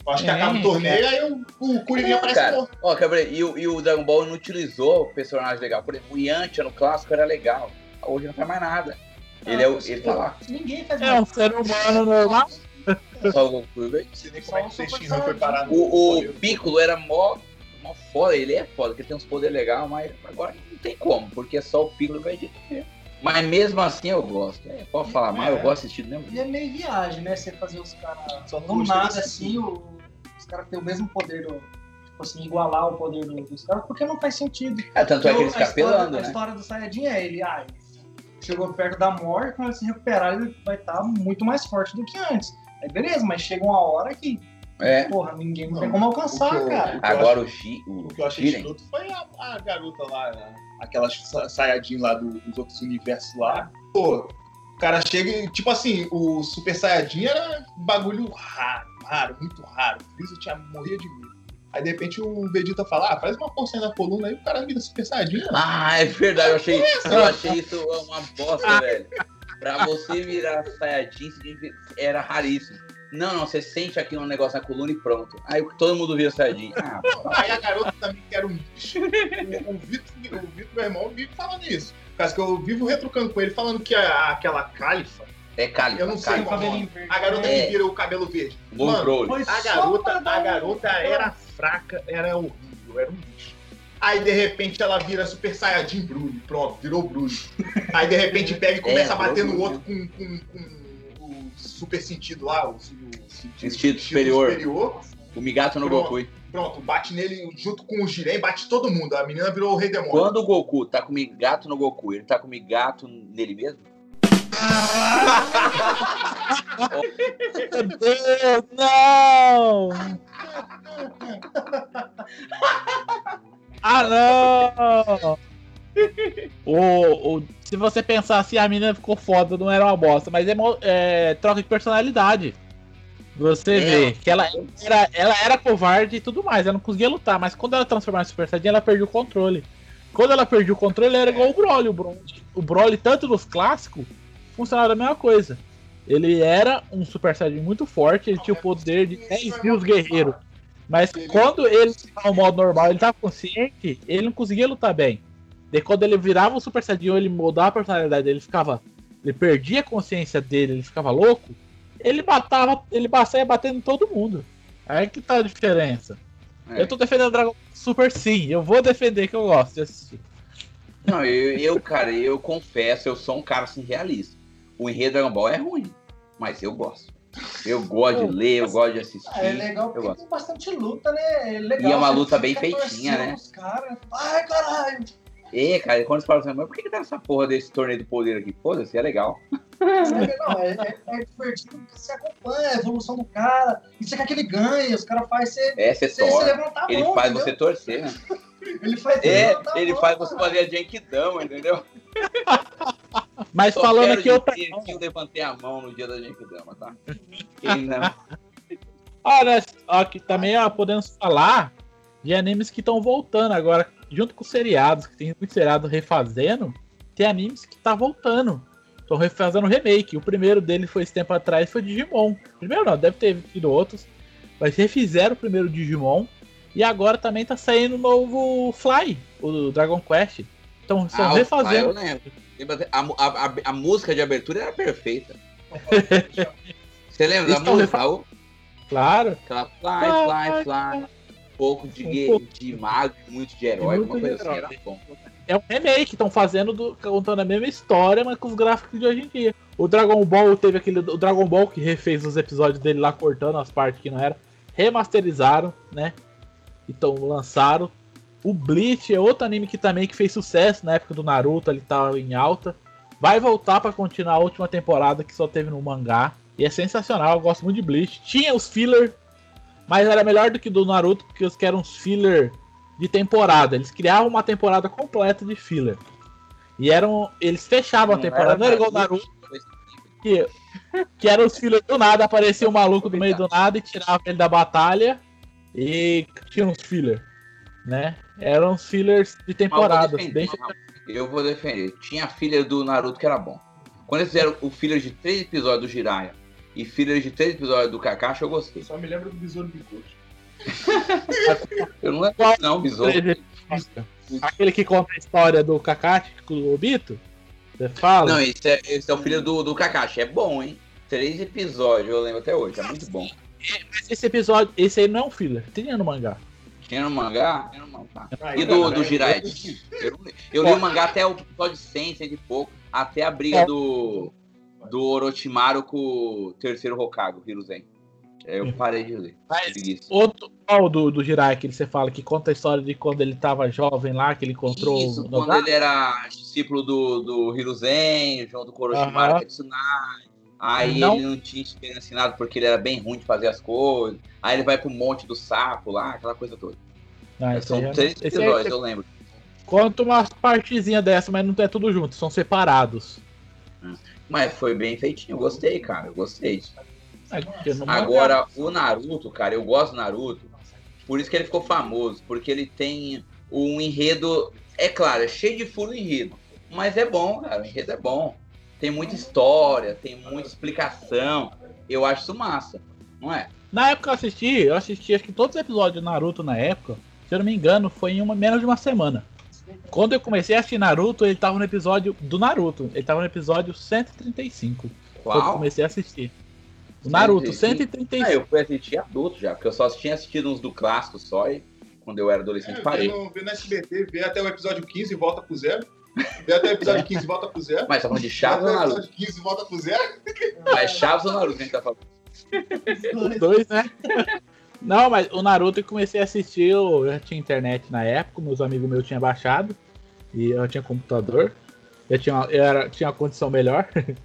Eu acho que É, acaba o torneio, aí o, o Kuririn Não, aparece cara. morto. Ó, Gabriel, e, o- e o Dragon Ball não utilizou personagem legal. Por exemplo, o Yantia no clássico era legal. Hoje não faz mais nada. Ele, é o, ele tá lá. Ninguém faz É um ser humano normal. Só o Goku, velho. Não sei nem como é que o Tenshin Han foi parar no O, o. Piccolo era mó, mó foda. Ele é foda, porque ele tem uns poderes legais, mas agora tem como, porque é só o Piccolo vai de Mas mesmo assim eu gosto. É, pode falar mal, eu gosto desse mesmo. E é meio viagem, né? Você fazer os caras Só do nada assim, o- os caras têm o mesmo poder do. Tipo assim, igualar o poder do- dos caras, porque não faz sentido. É, tanto é que Porque eles a ficam história- apelando, A né? história do Saiyajin é ele, ah, ele chegou perto da morte, quando ele se recuperar, ele vai estar muito mais forte do que antes. Aí beleza, mas chega uma hora que, É. porra, ninguém não, tem como alcançar, o eu- cara. o Agora o Shi, o O que eu achei Jiren, escroto foi a, a garota lá, a- aquela sa- Saiyajin lá do- dos outros universos lá. Pô, o cara chega e, tipo assim, o Super Saiyajin era bagulho raro, raro, muito raro. O Freeza tinha morria de medo. Aí de repente o Vegeta fala, ah, faz uma porção na coluna aí, o cara vira Super Saiyajin. Ah, é verdade, eu achei, eu achei isso uma bosta, velho. Pra você virar Saiyajin era raríssimo. Não, não, você sente aqui um negócio na coluna e pronto. Aí todo mundo vira Saiyajin. Ah, Aí a garota também que era um bicho. O, o Vitor, o Vitor, meu irmão, vive falando isso. Por causa que eu vivo retrucando com ele, falando que a- aquela califa, é Califa. eu não sei Califa. nome. A garota É. que vira o cabelo verde. Bom Mano, A garota, a um- garota era fraca, era horrível, era um bicho. Aí de repente ela vira Super Saiyajin Broly, pronto, virou Broly. Aí de repente pega e começa É, a bater no outro com, com, com super sentido lá, o, o sentido, Instinto superior. superior. O Migato no Pronto. Goku. Pronto, bate nele junto com o Jiren, bate todo mundo. A menina virou o Rei Demônio. Quando o Goku tá com o Migato no Goku, ele tá com o Migato nele mesmo? Meu Deus, não! Ah, não! O, o, se você pensar assim, a menina ficou foda, não era uma bosta, mas é, é troca de personalidade. Você É. vê que ela era, ela era covarde e tudo mais, ela não conseguia lutar, mas quando ela transformava em Super Saiyajin, ela perdia o controle. Quando ela perdia o controle, era igual o Broly. O Broly, o Broly tanto nos clássicos, funcionava da mesma coisa. Ele era um Super Saiyajin muito forte, ele tinha o poder de 10 mil guerreiros. Mas quando ele estava no modo normal, ele estava consciente, ele não conseguia lutar bem. Daí quando ele virava o Super Saiyajin, ou ele mudava a personalidade dele, ele ficava. Ele perdia a consciência dele, ele ficava louco. Ele batava, ele saia batendo em todo mundo. Aí que tá a diferença. É. Eu tô defendendo o Dragon Super sim, eu vou defender que eu gosto de assistir. Não, eu, eu, cara, eu confesso, eu sou um cara assim realista. O enredo Dragon Ball é ruim, mas eu gosto. Eu gosto de ler, eu gosto de assistir. É legal eu porque gosto. tem bastante luta, né? É legal. E é uma luta bem feitinha, né? os caras. Ai, caralho. E, cara, e quando você fala assim, mas por que, que tá essa porra desse torneio do poder aqui? Foda-se, é legal. Não, é, é, é divertido porque você acompanha a evolução do cara. E você quer que ele ganhe, os caras fazem você, É, você você, você torce. levantar a Ele mão, faz entendeu? você torcer, né? Ele faz você É, levantar a ele mão, faz você cara. fazer a Genkidama, entendeu? Mas Só falando aqui outra. que eu levantei a mão no dia da Genkidama, tá? Quem não? Olha, aqui também ó, podemos falar de animes que estão voltando agora, junto com os seriados, que tem muito seriado refazendo, tem animes que tá voltando. Estão refazendo remake. O primeiro dele foi esse tempo atrás, foi Digimon. Primeiro não, deve ter tido outros. Mas refizeram o primeiro Digimon. E agora também tá saindo o novo Fly, o Dragon Quest. Então estão Ah, Fly refazendo. eu lembro. A, a, a, a música de abertura era perfeita. Você lembra da música? Raul? Claro. Aquela fly, fly, fly. Um pouco de, Um pouco. de mago, muito de herói, Muito alguma coisa assim. Era bom. É um remake, estão fazendo, do- contando a mesma história, mas com os gráficos de hoje em dia. O Dragon Ball teve aquele. O Dragon Ball que refez os episódios dele lá, cortando as partes que não era. Remasterizaram, né? Então lançaram. O Bleach é outro anime que também que fez sucesso na época do Naruto, ele tava em alta. Vai voltar pra continuar a última temporada que só teve no mangá. E é sensacional, eu gosto muito de Bleach. Tinha os filler, mas era melhor do que do Naruto, porque os que eram os filler de temporada. Eles criavam uma temporada completa de filler. E eram. Eles fechavam a Não temporada, era não era igual o Naruto, que, que eram os fillers do nada, aparecia um maluco do meio do nada e tirava ele da batalha e tinha uns fillers, né? Eram os fillers de Mas eu vou temporada. Bem... Eu vou defender. Tinha filha do Naruto que era bom. Quando eles fizeram o filler de três episódios do Jiraiya e filler de três episódios do Kakashi, eu gostei. Só me lembro do Besouro Bicote. Eu não lembro, não, Besouro. Aquele que conta a história do Kakashi com o Obito? Você fala? Não, esse é, esse é o filho do, do Kakashi. É bom, hein? Três episódios, eu lembro até hoje. É muito bom. Mas esse episódio, esse aí não é um filler, tinha no mangá. Tinha no mangá? Tinha no mangá. Ah, E do, do? Jiraiya? Eu, eu li o mangá até o episódio 100, 100 e pouco. até a briga É. do, do Orochimaru com o terceiro Hokage, o Hiruzen. Aí eu parei de ler. Mas outro qual do, do Jirai que você fala que conta a história de quando ele tava jovem lá, que ele encontrou Isso, o quando ele era discípulo do, do Hiruzen, junto com o Orochimaru Aham. Tetsunai. Aí Não. ele não tinha experiência em nada porque ele era bem ruim de fazer as coisas. Aí ele vai pro monte do sapo lá, aquela coisa toda. Ah, São já- três esse aí episódios, você eu lembro. Conta umas partezinhas dessa, mas não é tudo junto, são separados. Mas foi bem feitinho, gostei, cara. Eu gostei. É, no Agora, o Naruto, cara, eu gosto do Naruto. Por isso que ele ficou famoso. Porque ele tem um enredo. É claro, é cheio de furo enredo. Mas é bom, cara. O enredo é bom. Tem muita história, tem muita explicação. Eu acho isso massa, não é? Na época que eu assisti, eu assisti acho que todos os episódios de Naruto na época, se eu não me engano, foi em uma, menos de uma semana. Quando eu comecei a assistir Naruto, ele tava no episódio do Naruto. Ele tava no episódio 135. Quando eu comecei a assistir. O Naruto, 135. 135. Ah, eu fui assistir adulto já, porque eu só tinha assistido uns do clássico só e quando eu era adolescente É, parei. vê, no, vê no SBT, vê até o episódio 15 e volta pro zero. Vê até o episódio 15 e volta pro zero. Mas tá falando de Chaves ou Naruto? episódio 15 e volta pro zero. Mas Chaves ou Naruto que a gente tá falando? Os dois, né? Não, mas o Naruto eu comecei a assistir, eu já tinha internet na época, meus amigos meus tinham baixado, e eu tinha computador, eu tinha, uma- eu era, tinha uma condição melhor,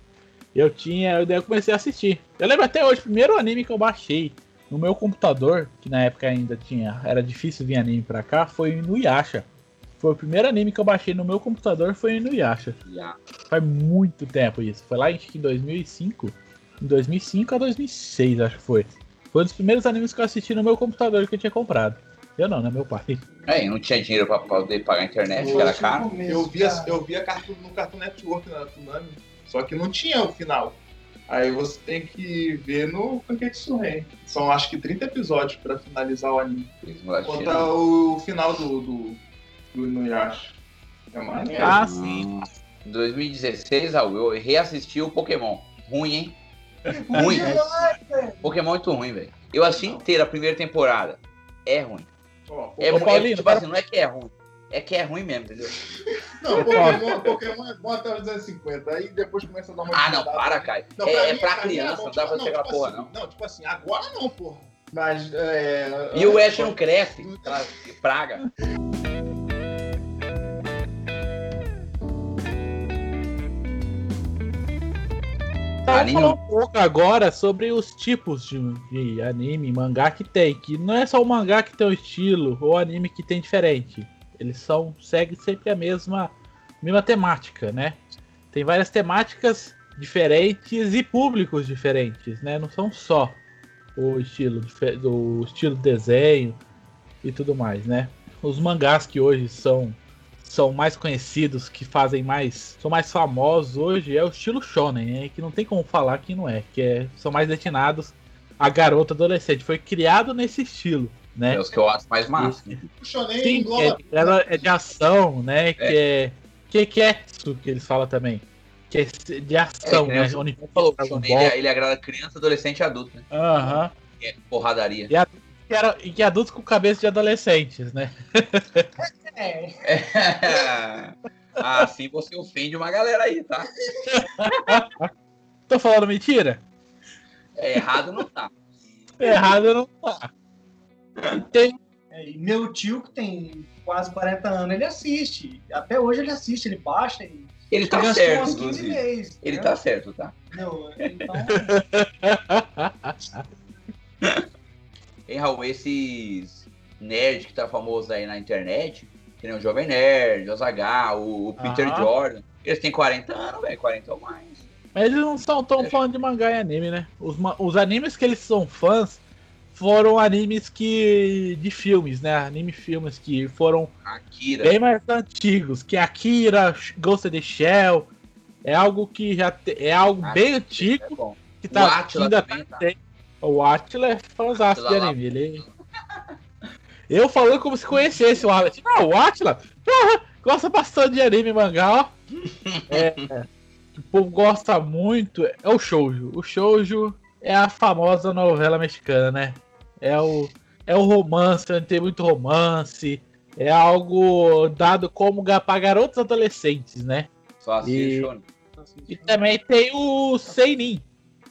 eu tinha, daí eu comecei a assistir. Eu lembro até hoje, o primeiro anime que eu baixei no meu computador, que na época ainda tinha, era difícil vir anime pra cá, foi no Yasha. Foi o primeiro anime que eu baixei no meu computador, foi no Yasha. Já. Faz muito tempo isso. Foi lá em 2005. Em 2005 a 2006, acho que foi. Foi um dos primeiros animes que eu assisti no meu computador que eu tinha comprado. Eu não, né? Meu pai. É, e não tinha dinheiro pra poder pagar a internet, que era caro. Eu via, eu via Cartoon, no Cartoon Network na Tsunami, só que não tinha o final. Aí você tem que ver no Kanketsu Ren. São acho que 30 episódios pra finalizar o anime. Eles não assistiram. Conta o final do, do, do Inuyasha. É maneiro. Ah, sim. Em 2016, Raul, eu reassisti o Pokémon. Ruim, hein? Ruim. Pokémon é muito ruim, velho. Eu assisti inteira a primeira temporada. É ruim. Ó, É, Ô, é, Paulinho, tipo assim, não é que é ruim. É que é ruim mesmo, entendeu? Não, Pokémon, Pokémon é bom até os 250. Aí depois começa a dar uma Ah, não, para, Caio. Não, é, é mim- pra mim criança, bom, não dá pra tipo, chegar tipo porra, assim, não. Não, tipo assim, agora não, porra. Mas, é... E o Ash não cresce. Praga. Vamos falar um pouco agora sobre os tipos de, de anime, mangá que tem. Que não é só o mangá que tem um estilo ou anime que tem diferente. Eles são seguem sempre a mesma, mesma temática, né? Tem várias temáticas diferentes e públicos diferentes, né? Não são só o estilo do estilo de desenho e tudo mais, né? Os mangás que hoje são são mais conhecidos, que fazem mais, são mais famosos hoje é o estilo shonen, né? que não tem como falar que não é, que é, são mais destinados a garota adolescente. Foi criado nesse estilo, né? É os que eu acho mais massa. O Shonen Sim, engloba... é, ela é de ação, né? Que é que que é isso que eles falam também? Que é de ação, É, nem né? o Onde Falou, ele, Ball. ele agrada criança, adolescente e adulto, né? Aham. É porradaria. Que era e que é adultos com cabeça de adolescentes, né? É, assim você ofende uma galera aí, tá? Tô falando mentira? É, errado não tá. Errado não tá. Tem é, e meu tio, que tem quase 40 anos, ele assiste. Até hoje ele assiste, ele baixa e Ele tá certo, umas 15 inclusive. Ele né? tá certo, tá? Não, então, Hein, Raul, esses nerds que tá famoso aí na internet, que nem o Jovem Nerd, o Zagal, o, o Peter. Jordan, eles têm 40 anos, velho, 40 ou mais. Mas eles não são tão fãs de mangá e anime, né? Os, os animes que eles são fãs foram animes que. de filmes, né? Anime filmes que foram Akira. bem mais antigos, que Akira, Ghost of the Shell. É algo que já te- é algo bem É antigo bom. que O tá Átila ainda também, tá? tem. O Atila é fãzaço de anime. Ele... Eu falando como se conhecesse o Atila. Tipo, ah, o Atila gosta bastante de anime e mangá, ó. É, o povo gosta muito. É o Shoujo. O Shoujo é a famosa novela mexicana, né? É o, é o romance, tem muito romance. É algo dado como para garotos adolescentes, né? Só E-. E também tem o Seinin,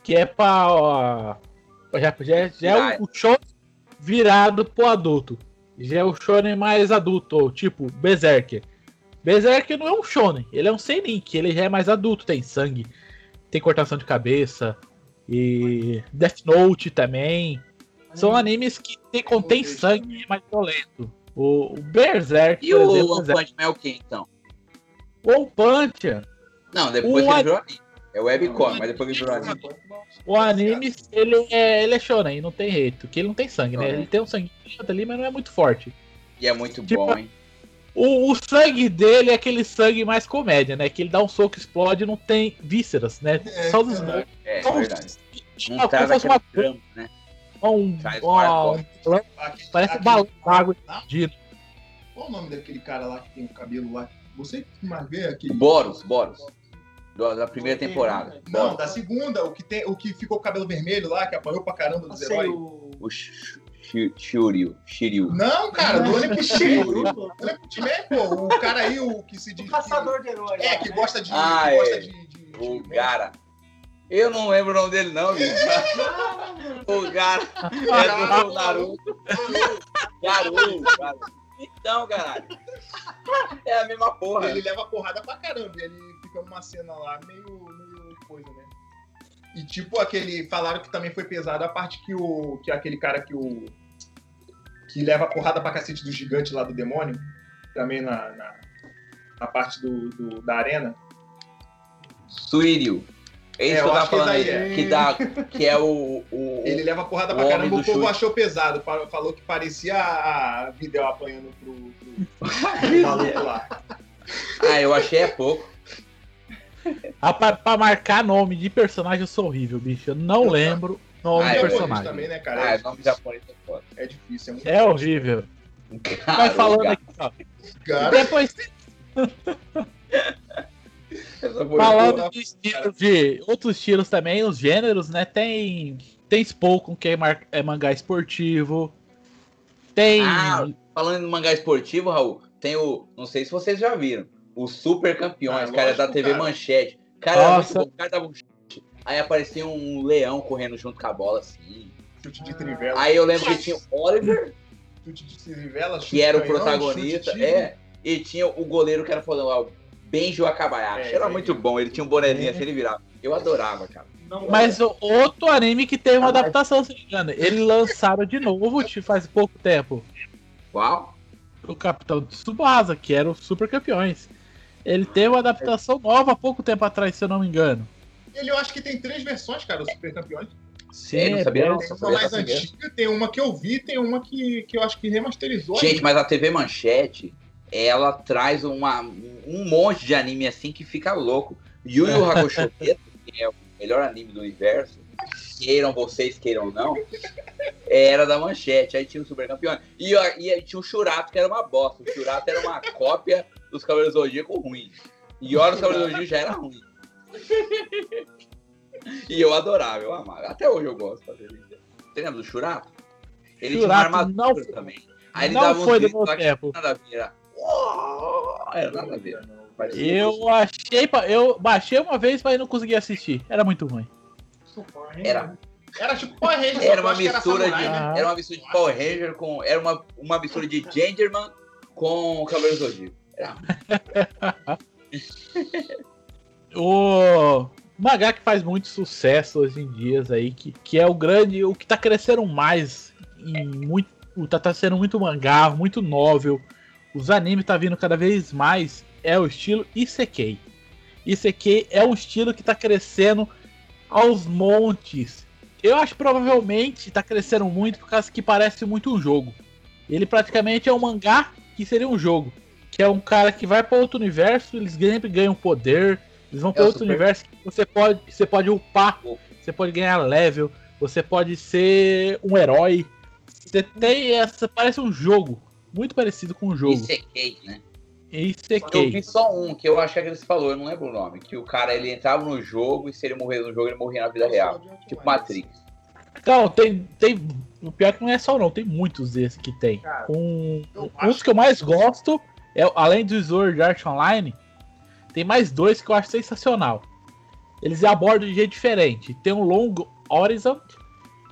que é pra. ó, já, já, já é o, o show virado pro adulto. Já é o shonen mais adulto, tipo Berserker. Berserker não é um shonen, ele é um seinen, que ele já é mais adulto, tem sangue, tem cortação de cabeça e Death Note também. São animes que tem, contém sangue é mais violento. O, o Berserk, E o exemplo, One Punch Man é o quê, então? o Punch, Não, depois O que ele virou anime. É webcomic, mas depois virou anime. o anime, ele é, ele é shonen, não tem jeito, porque ele não tem sangue, né? Ele tem um sangue ali, mas não é muito forte. E é muito Tipo, bom, hein? O, o sangue dele é aquele sangue mais comédia, né? Que ele dá um soco, explode e não tem vísceras, né? É, Só os verdade. É, só os- verdade. Não traz se fosse uma, trampo, né? um, uma-. Aquele- parece um balão d'água Ah, explodindo. Qual o nome daquele cara lá que tem o cabelo lá? Você que mais vê aquele. Boros, Boros. Do- Da primeira temporada. Não, da segunda, o que, tem, o que ficou com o cabelo vermelho lá, que apanhou pra caramba dos Sei, heróis. o... O Sh- Sh- Shiryu. Shiryu. Não, cara, do Olympic Shiryu. Pô, o cara aí, o que se diz. O caçador de heróis. É, que gosta de. Ah, que gosta é. de, de, de- O Gara. Eu não lembro o nome dele, não, bicho. O Gara é do Naruto. Garoto, cara. Então, caralho. É a mesma porra. Ele leva porrada pra caramba. e Numa cena lá meio, meio coisa, né? E tipo aquele. Falaram que também foi pesado a parte que o. Que aquele cara que o. Que leva porrada pra cacete do gigante lá do demônio. Também na. na, na parte do, do- da arena. Suírio. É isso É, que eu tava que falando aí. é. Que, dá, que é o. o Ele leva porrada o pra caramba, o povo chute. achou pesado. fa- Falou que parecia a, a Videl apanhando pro, pro, pro maluco lá. Ah, eu achei é pouco. Ah, pra, pra marcar nome de personagem eu sou horrível, bicho. Eu não lembro nome Ah, de é personagem. também, né, cara? Ah, É, é nome difícil, japonês é foda. é difícil, é muito É horrível. Vai falando aqui, ó. Cara, Depois, falando de estilos, de outros estilos também, os gêneros, né? Tem. Tem Spoken, que é, mar- é mangá esportivo. Tem. Ah, falando em mangá esportivo, Raul, tem o. Não sei se vocês já viram. O Super Campeões, Ah, cara, é da TV cara. Manchete. Cara, bom. O cara dava um chute. Aí aparecia um leão correndo junto com a bola, assim. chute de trivela. Aí eu lembro que tinha o Oliver, Chute de trivela, chute que era o canhão, protagonista. de- É. E tinha o goleiro que era falando lá, o Benjo Akabayashi. É, era é. muito bom. Ele tinha um bonezinho assim, ele virava. Eu adorava, cara. Não, Mas o- outro anime que tem uma adaptação, se não me engano. Eles lançaram de novo te- faz pouco tempo. Qual? O Capitão Tsubasa, que era o Super Campeões. Ele teve uma adaptação nova há pouco tempo atrás, se eu não me engano. Ele eu acho que tem três versões, cara, os Super Campeões. Sim, não sabia não. Tem Só uma sabia mais antiga, tem uma que eu vi, tem uma que, que eu acho que remasterizou. Gente, mas a TV Manchete, ela traz uma, um monte de anime assim que fica louco. Yu Yu Hakusho, que é o melhor anime do universo, queiram vocês, queiram não, era da Manchete. Aí tinha o Super Campeão. E, e aí tinha o Churato, que era uma bosta. O Churato era uma cópia dos Cavaleiros do Zodíaco ruim. E hora os Cavaleiros do Zodíaco já era ruim. E eu adorava, eu amava. Até hoje eu gosto. Você lembra do Churato? Ele tinha Churato uma armadura não- também. Aí ele não dava foi do meu tempo. nada a ver. Era... Era nada a ver. Parecia Eu achei. Eu baixei uma vez, mas não consegui assistir. Era muito ruim. Era, Era tipo Power Rangers, era uma mistura de. samurai, né? Ah. Era uma mistura de Power Ranger com. Era uma, uma mistura de Genderman com Cavaleiro do Zodíaco. Era O mangá que faz muito sucesso hoje em dia aí, que, que é o grande, o que tá crescendo mais em muito, tá, tá sendo muito mangá, muito novel. Os animes tá vindo cada vez mais é o estilo Isekei. Isekei é um estilo que tá crescendo aos montes. Eu acho que provavelmente tá crescendo muito por causa que parece muito um jogo. Ele praticamente é um mangá que seria um jogo. Que é um cara que vai para outro universo, eles sempre ganham poder, eles vão para É outro super- universo que você pode, você pode upar, você pode ganhar level, você pode ser um herói. Você tem essa, parece um jogo, muito parecido com um jogo. Isekei, né? Isekei. Eu vi só um, que eu acho que ele falou, eu não lembro o nome. Que o cara ele entrava no jogo e se ele morrer no jogo, ele morria na vida real. Tipo Matrix. Não, tem, tem. O pior que não é só não, tem muitos desses que tem. Cara, Um, um dos que eu mais gosto, é, além do Sword Art Online, tem mais dois que eu acho sensacional. eles abordam de jeito diferente. Tem um Long Horizon,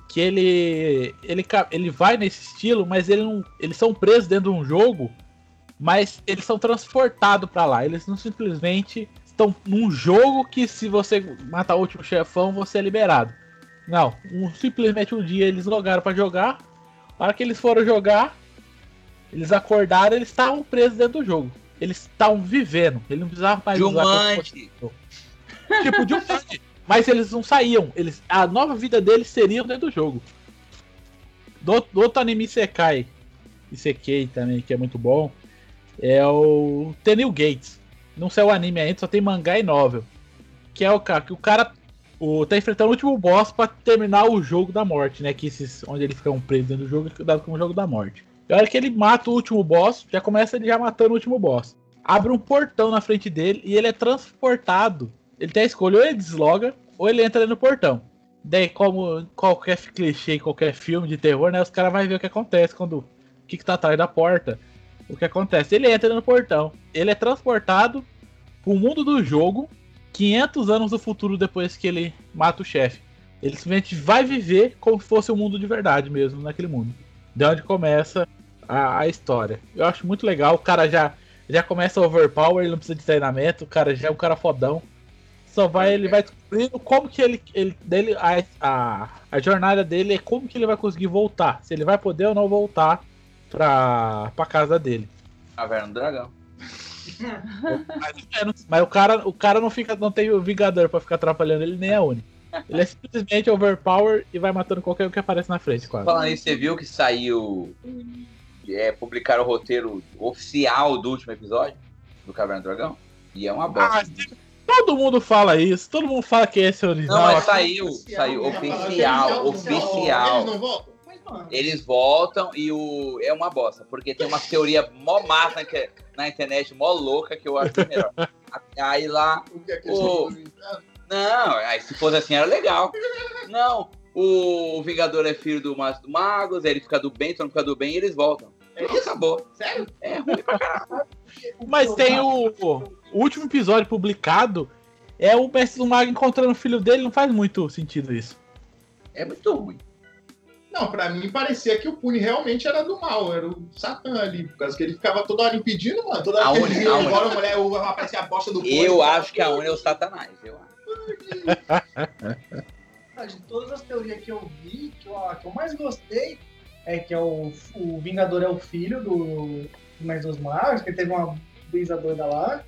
que ele, ele, ele vai nesse estilo, mas ele não, eles são presos dentro de um jogo, mas eles são transportados para lá. Eles não simplesmente estão num jogo que se você matar o último chefão, você é liberado. Não, um, simplesmente um dia eles logaram para jogar. Na hora que eles foram jogar, eles acordaram, eles estavam presos dentro do jogo. Eles estavam vivendo. Ele não precisava mais Jumanji. usar Tipo, de um Mas eles não saíam. Eles, a nova vida deles seria dentro do jogo. Do, do outro anime Sekai, Isekei também, que é muito bom, é o Tenil Gates. Não sei o anime ainda, só tem mangá e novel. Que é o cara que o cara o, tá enfrentando o último boss para terminar o jogo da morte, né? Que esses, onde eles ficam presos dentro do jogo é dado como jogo da morte. E a hora que ele mata o último boss, já começa ele já matando o último boss. Abre um portão na frente dele e ele é transportado. Ele tem a escolha, ou ele desloga, ou ele entra no portão. Daí, como qualquer clichê, qualquer filme de terror, né? Os caras vão ver o que acontece quando. O que, que tá atrás da porta. O que acontece? Ele entra no portão. Ele é transportado pro mundo do jogo 500 anos do futuro depois que ele mata o chefe. Ele simplesmente vai viver como se fosse o um mundo de verdade mesmo, naquele mundo. De onde começa a, a, história. Eu acho muito legal. O cara já, já começa overpower, ele não precisa de treinamento, o cara já é um cara fodão. Só vai, ele vai descobrindo como que ele. ele dele, a, a, a jornada dele é como que ele vai conseguir voltar. Se ele vai poder ou não voltar pra, pra casa dele. Caverna do Dragão. mas, mas, o cara, o cara não fica, não tem o Vingador pra ficar atrapalhando ele nem a Uni. Ele é simplesmente overpower e vai matando qualquer um que aparece na frente, quase. Falando isso, você viu que saiu. É, publicaram o roteiro oficial do último episódio do Caverna do Dragão? E é uma bosta. Ah, todo mundo fala isso, todo mundo fala que esse é o original. Não, mas saiu, saiu oficial, oficial. Eles não voltam? Eles voltam e o é uma bosta, porque tem uma teoria mó massa que, na internet, mó louca, que eu acho melhor. Aí lá. O que é que o... Não, aí se fosse assim era legal. Não, o Vingador é filho do Mastro do Magos, ele fica do bem, todo mundo fica do bem e eles voltam. É isso? Acabou. Sério? É ruim pra caralho. Mas tem o, o último episódio publicado, é o Mestre do Mago encontrando o filho dele, não faz muito sentido isso. É muito ruim. Não, pra mim parecia que o Puni realmente era do mal, era o Satã ali, por causa que ele ficava toda hora impedindo, mano. Toda hora a que ele embora, a mulher aparecia a bosta do Puni. Eu acho que a Uni é o Satanás, eu acho. De todas as teorias que eu vi, que eu, que eu mais gostei é que é o, o Vingador é o filho do, do Mais dos Magos, que teve uma brisa doida lá.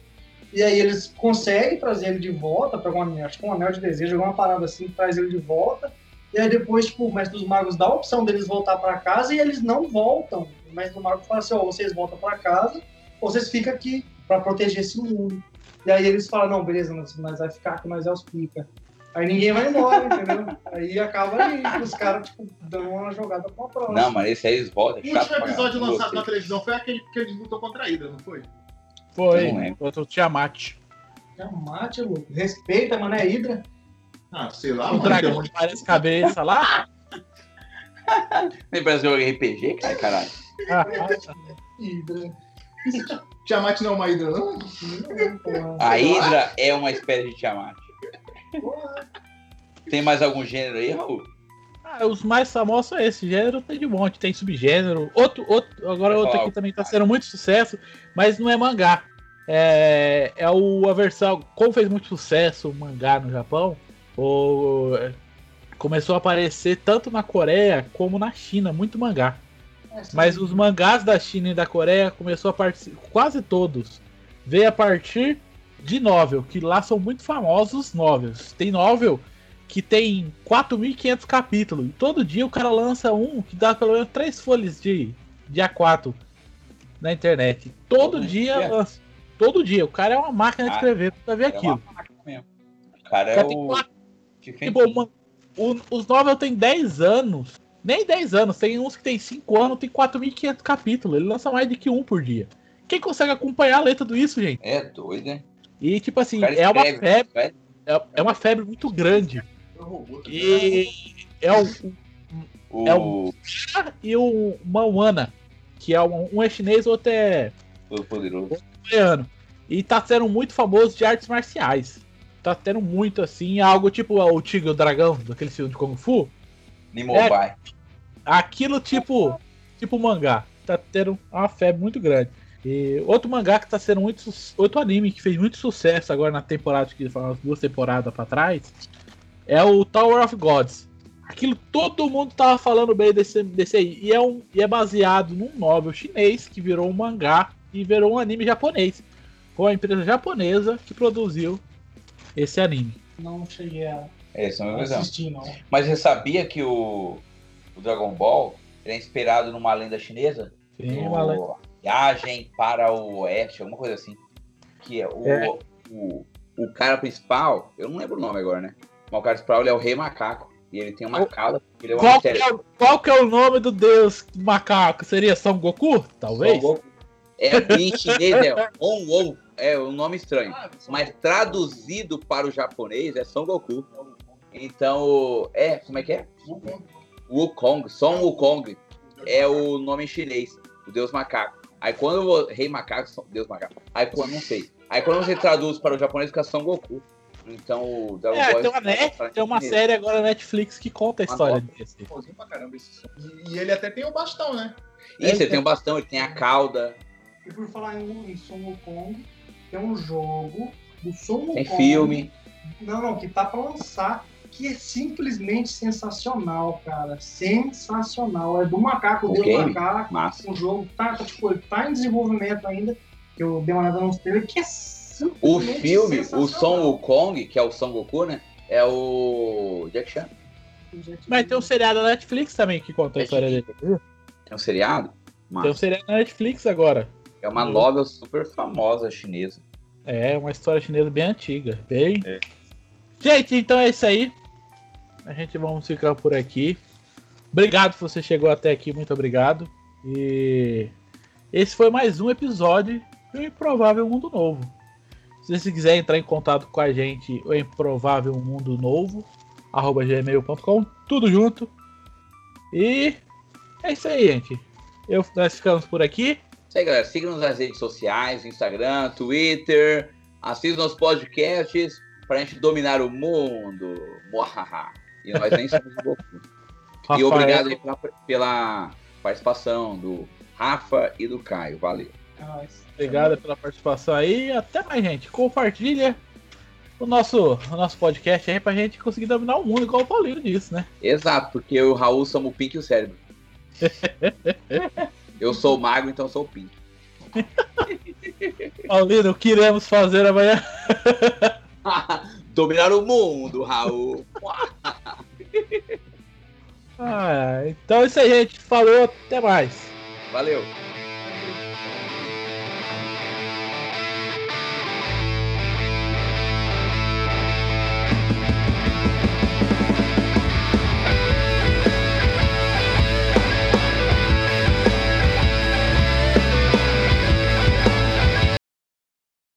E aí eles conseguem trazer ele de volta para acho que um anel de desejo, alguma parada assim, traz ele de volta. E aí depois, tipo, o mestre dos magos dá a opção deles voltar para casa e eles não voltam. O mestre dos magos fala assim, ó, oh, vocês voltam para casa, ou vocês ficam aqui para proteger esse mundo. E aí eles falam, não, beleza, mas vai ficar aqui, nós é os pica. Aí ninguém vai embora, entendeu? Aí acaba aí, os caras, tipo, dando uma jogada pra próxima. Não, mas esse aí eles voltam. O último episódio lançado na televisão foi aquele que eles lutam contra a Hydra, não foi? Foi, contra o Tiamat. Tiamat, louco. Respeita, mano, é Hydra. Ah, sei lá, o dragão que parece cabeça lá. Nem parece jogo RPG, cara, caralho. Hidra. Tiamat não é uma Hidra, não? A Hidra é uma espécie de Tiamat. Tem mais algum gênero aí, Raul? Ah, os mais famosos são esse gênero, tem de monte, tem subgênero. Outro, outro, agora outro aqui também tá sendo muito sucesso, mas não é mangá. É, é o, a versão. Como fez muito sucesso o mangá no Japão, o, começou a aparecer tanto na Coreia como na China, muito mangá. Mas os mangás da China e da Coreia começou a participar, quase todos, veio a partir de novel, que lá são muito famosos os novels. Tem novel que tem 4.500 capítulos. E todo dia o cara lança um que dá pelo menos três folhas de, de A4 na internet. Todo dia lança. Todo dia. O cara é uma máquina de ah, escrever pra ver é aquilo. O cara é o... Tipo, uma, o, os novels tem 10 anos. Nem 10 anos, tem uns que tem 5 anos, tem 4.500 capítulos. Ele lança mais de que um por dia. Quem consegue acompanhar a letra tudo isso, gente? É doido, né? E tipo assim, é uma febre. É, é, uma febre muito grande. E é o. o... É o e o Mauana, que é um, um é chinês, outro é. O poderoso. Outro é coreano. E tá sendo muito famoso de artes marciais. tá tendo muito assim, algo tipo o Tigre e o Dragão, daquele filme de Kung Fu. Nimobai. Aquilo tipo, tipo mangá. Tá tendo uma febre muito grande. E outro mangá que tá sendo muito. Outro anime que fez muito sucesso agora na temporada, que umas duas temporadas pra trás, é o Tower of Gods. Aquilo todo mundo tava falando bem desse, desse aí. E é, um, e é baseado num novel chinês que virou um mangá e virou um anime japonês. Foi uma empresa japonesa que produziu esse anime. Não cheguei a Essa é uma visão. assistir, não. Mas você sabia que o, o Dragon Ball é inspirado numa lenda chinesa? Sim, O uma lenda- Viagem para o Oeste, alguma coisa assim. Que é o, É. o, o cara principal, eu não lembro o nome agora, né? Mas o cara principal ele é o Rei Macaco. E ele tem uma O- cauda. Ele é um Qual é, o- qual que é o nome do deus macaco? Seria São Goku? Talvez? Son Goku. É, em chinês é On Won. É um nome estranho. Mas traduzido para o japonês é Son Goku. Então, é, como é que é? Wukong, Son Wukong é o nome em chinês, o deus macaco. Aí quando o rei macaco, deus macaco. Aí quando não sei. Aí quando você traduz para o japonês fica Son Goku. Então o Dragon É, Ball tem uma, net, tem uma série agora na Netflix que conta a Uma história desse. Pôzinho pra caramba esse som. E, e ele até tem o bastão, né? Isso, ele tem um bastão, ele tem a cauda, E por falar em, em Son Wukong, tem um jogo do Son Wukong. tem filme. Não, não, que tá pra lançar, que é simplesmente sensacional, cara. Sensacional. É do macaco, O do macaco. Massa. O jogo tá, tá, tipo, tá em desenvolvimento ainda. Que eu dei uma olhada nos trailers, que é O filme, o Son. Wukong, que é o Son Goku, né? É o Jack Chan. Mas tem um seriado na Netflix também que conta a história dele. É um seriado? Tem um Massa. seriado na Netflix agora. É uma novel super famosa chinesa. É uma história chinesa bem antiga. Bem. É. Gente, então é isso aí. A gente vamos ficar por aqui. Obrigado se você chegou até aqui, muito obrigado. E esse foi mais um episódio do Improvável Mundo Novo. Se você quiser entrar em contato com a gente, o Improvável Mundo Novo, arroba gmail.com, tudo junto. E é isso aí, gente. Eu, nós ficamos por aqui. Isso aí, galera. Siga-nos nas redes sociais, Instagram, Twitter. Assista nossos podcasts pra gente dominar o mundo. Muahaha. E nós nem somos o Goku. E Rafael. obrigado aí pela, pela participação do Rafa e do Caio. Valeu. É. Obrigado pela participação aí. Até mais, gente. Compartilha o nosso, o nosso podcast aí pra gente conseguir dominar o mundo, igual o Paulinho disse, né? Exato, porque eu e o Raul somos o Pink e o cérebro. eu sou o mago, então eu sou o Pink. Paulino, o que iremos fazer amanhã? Dominar o mundo, Raul. Ah, então é isso aí, gente. Falou, até mais. Valeu.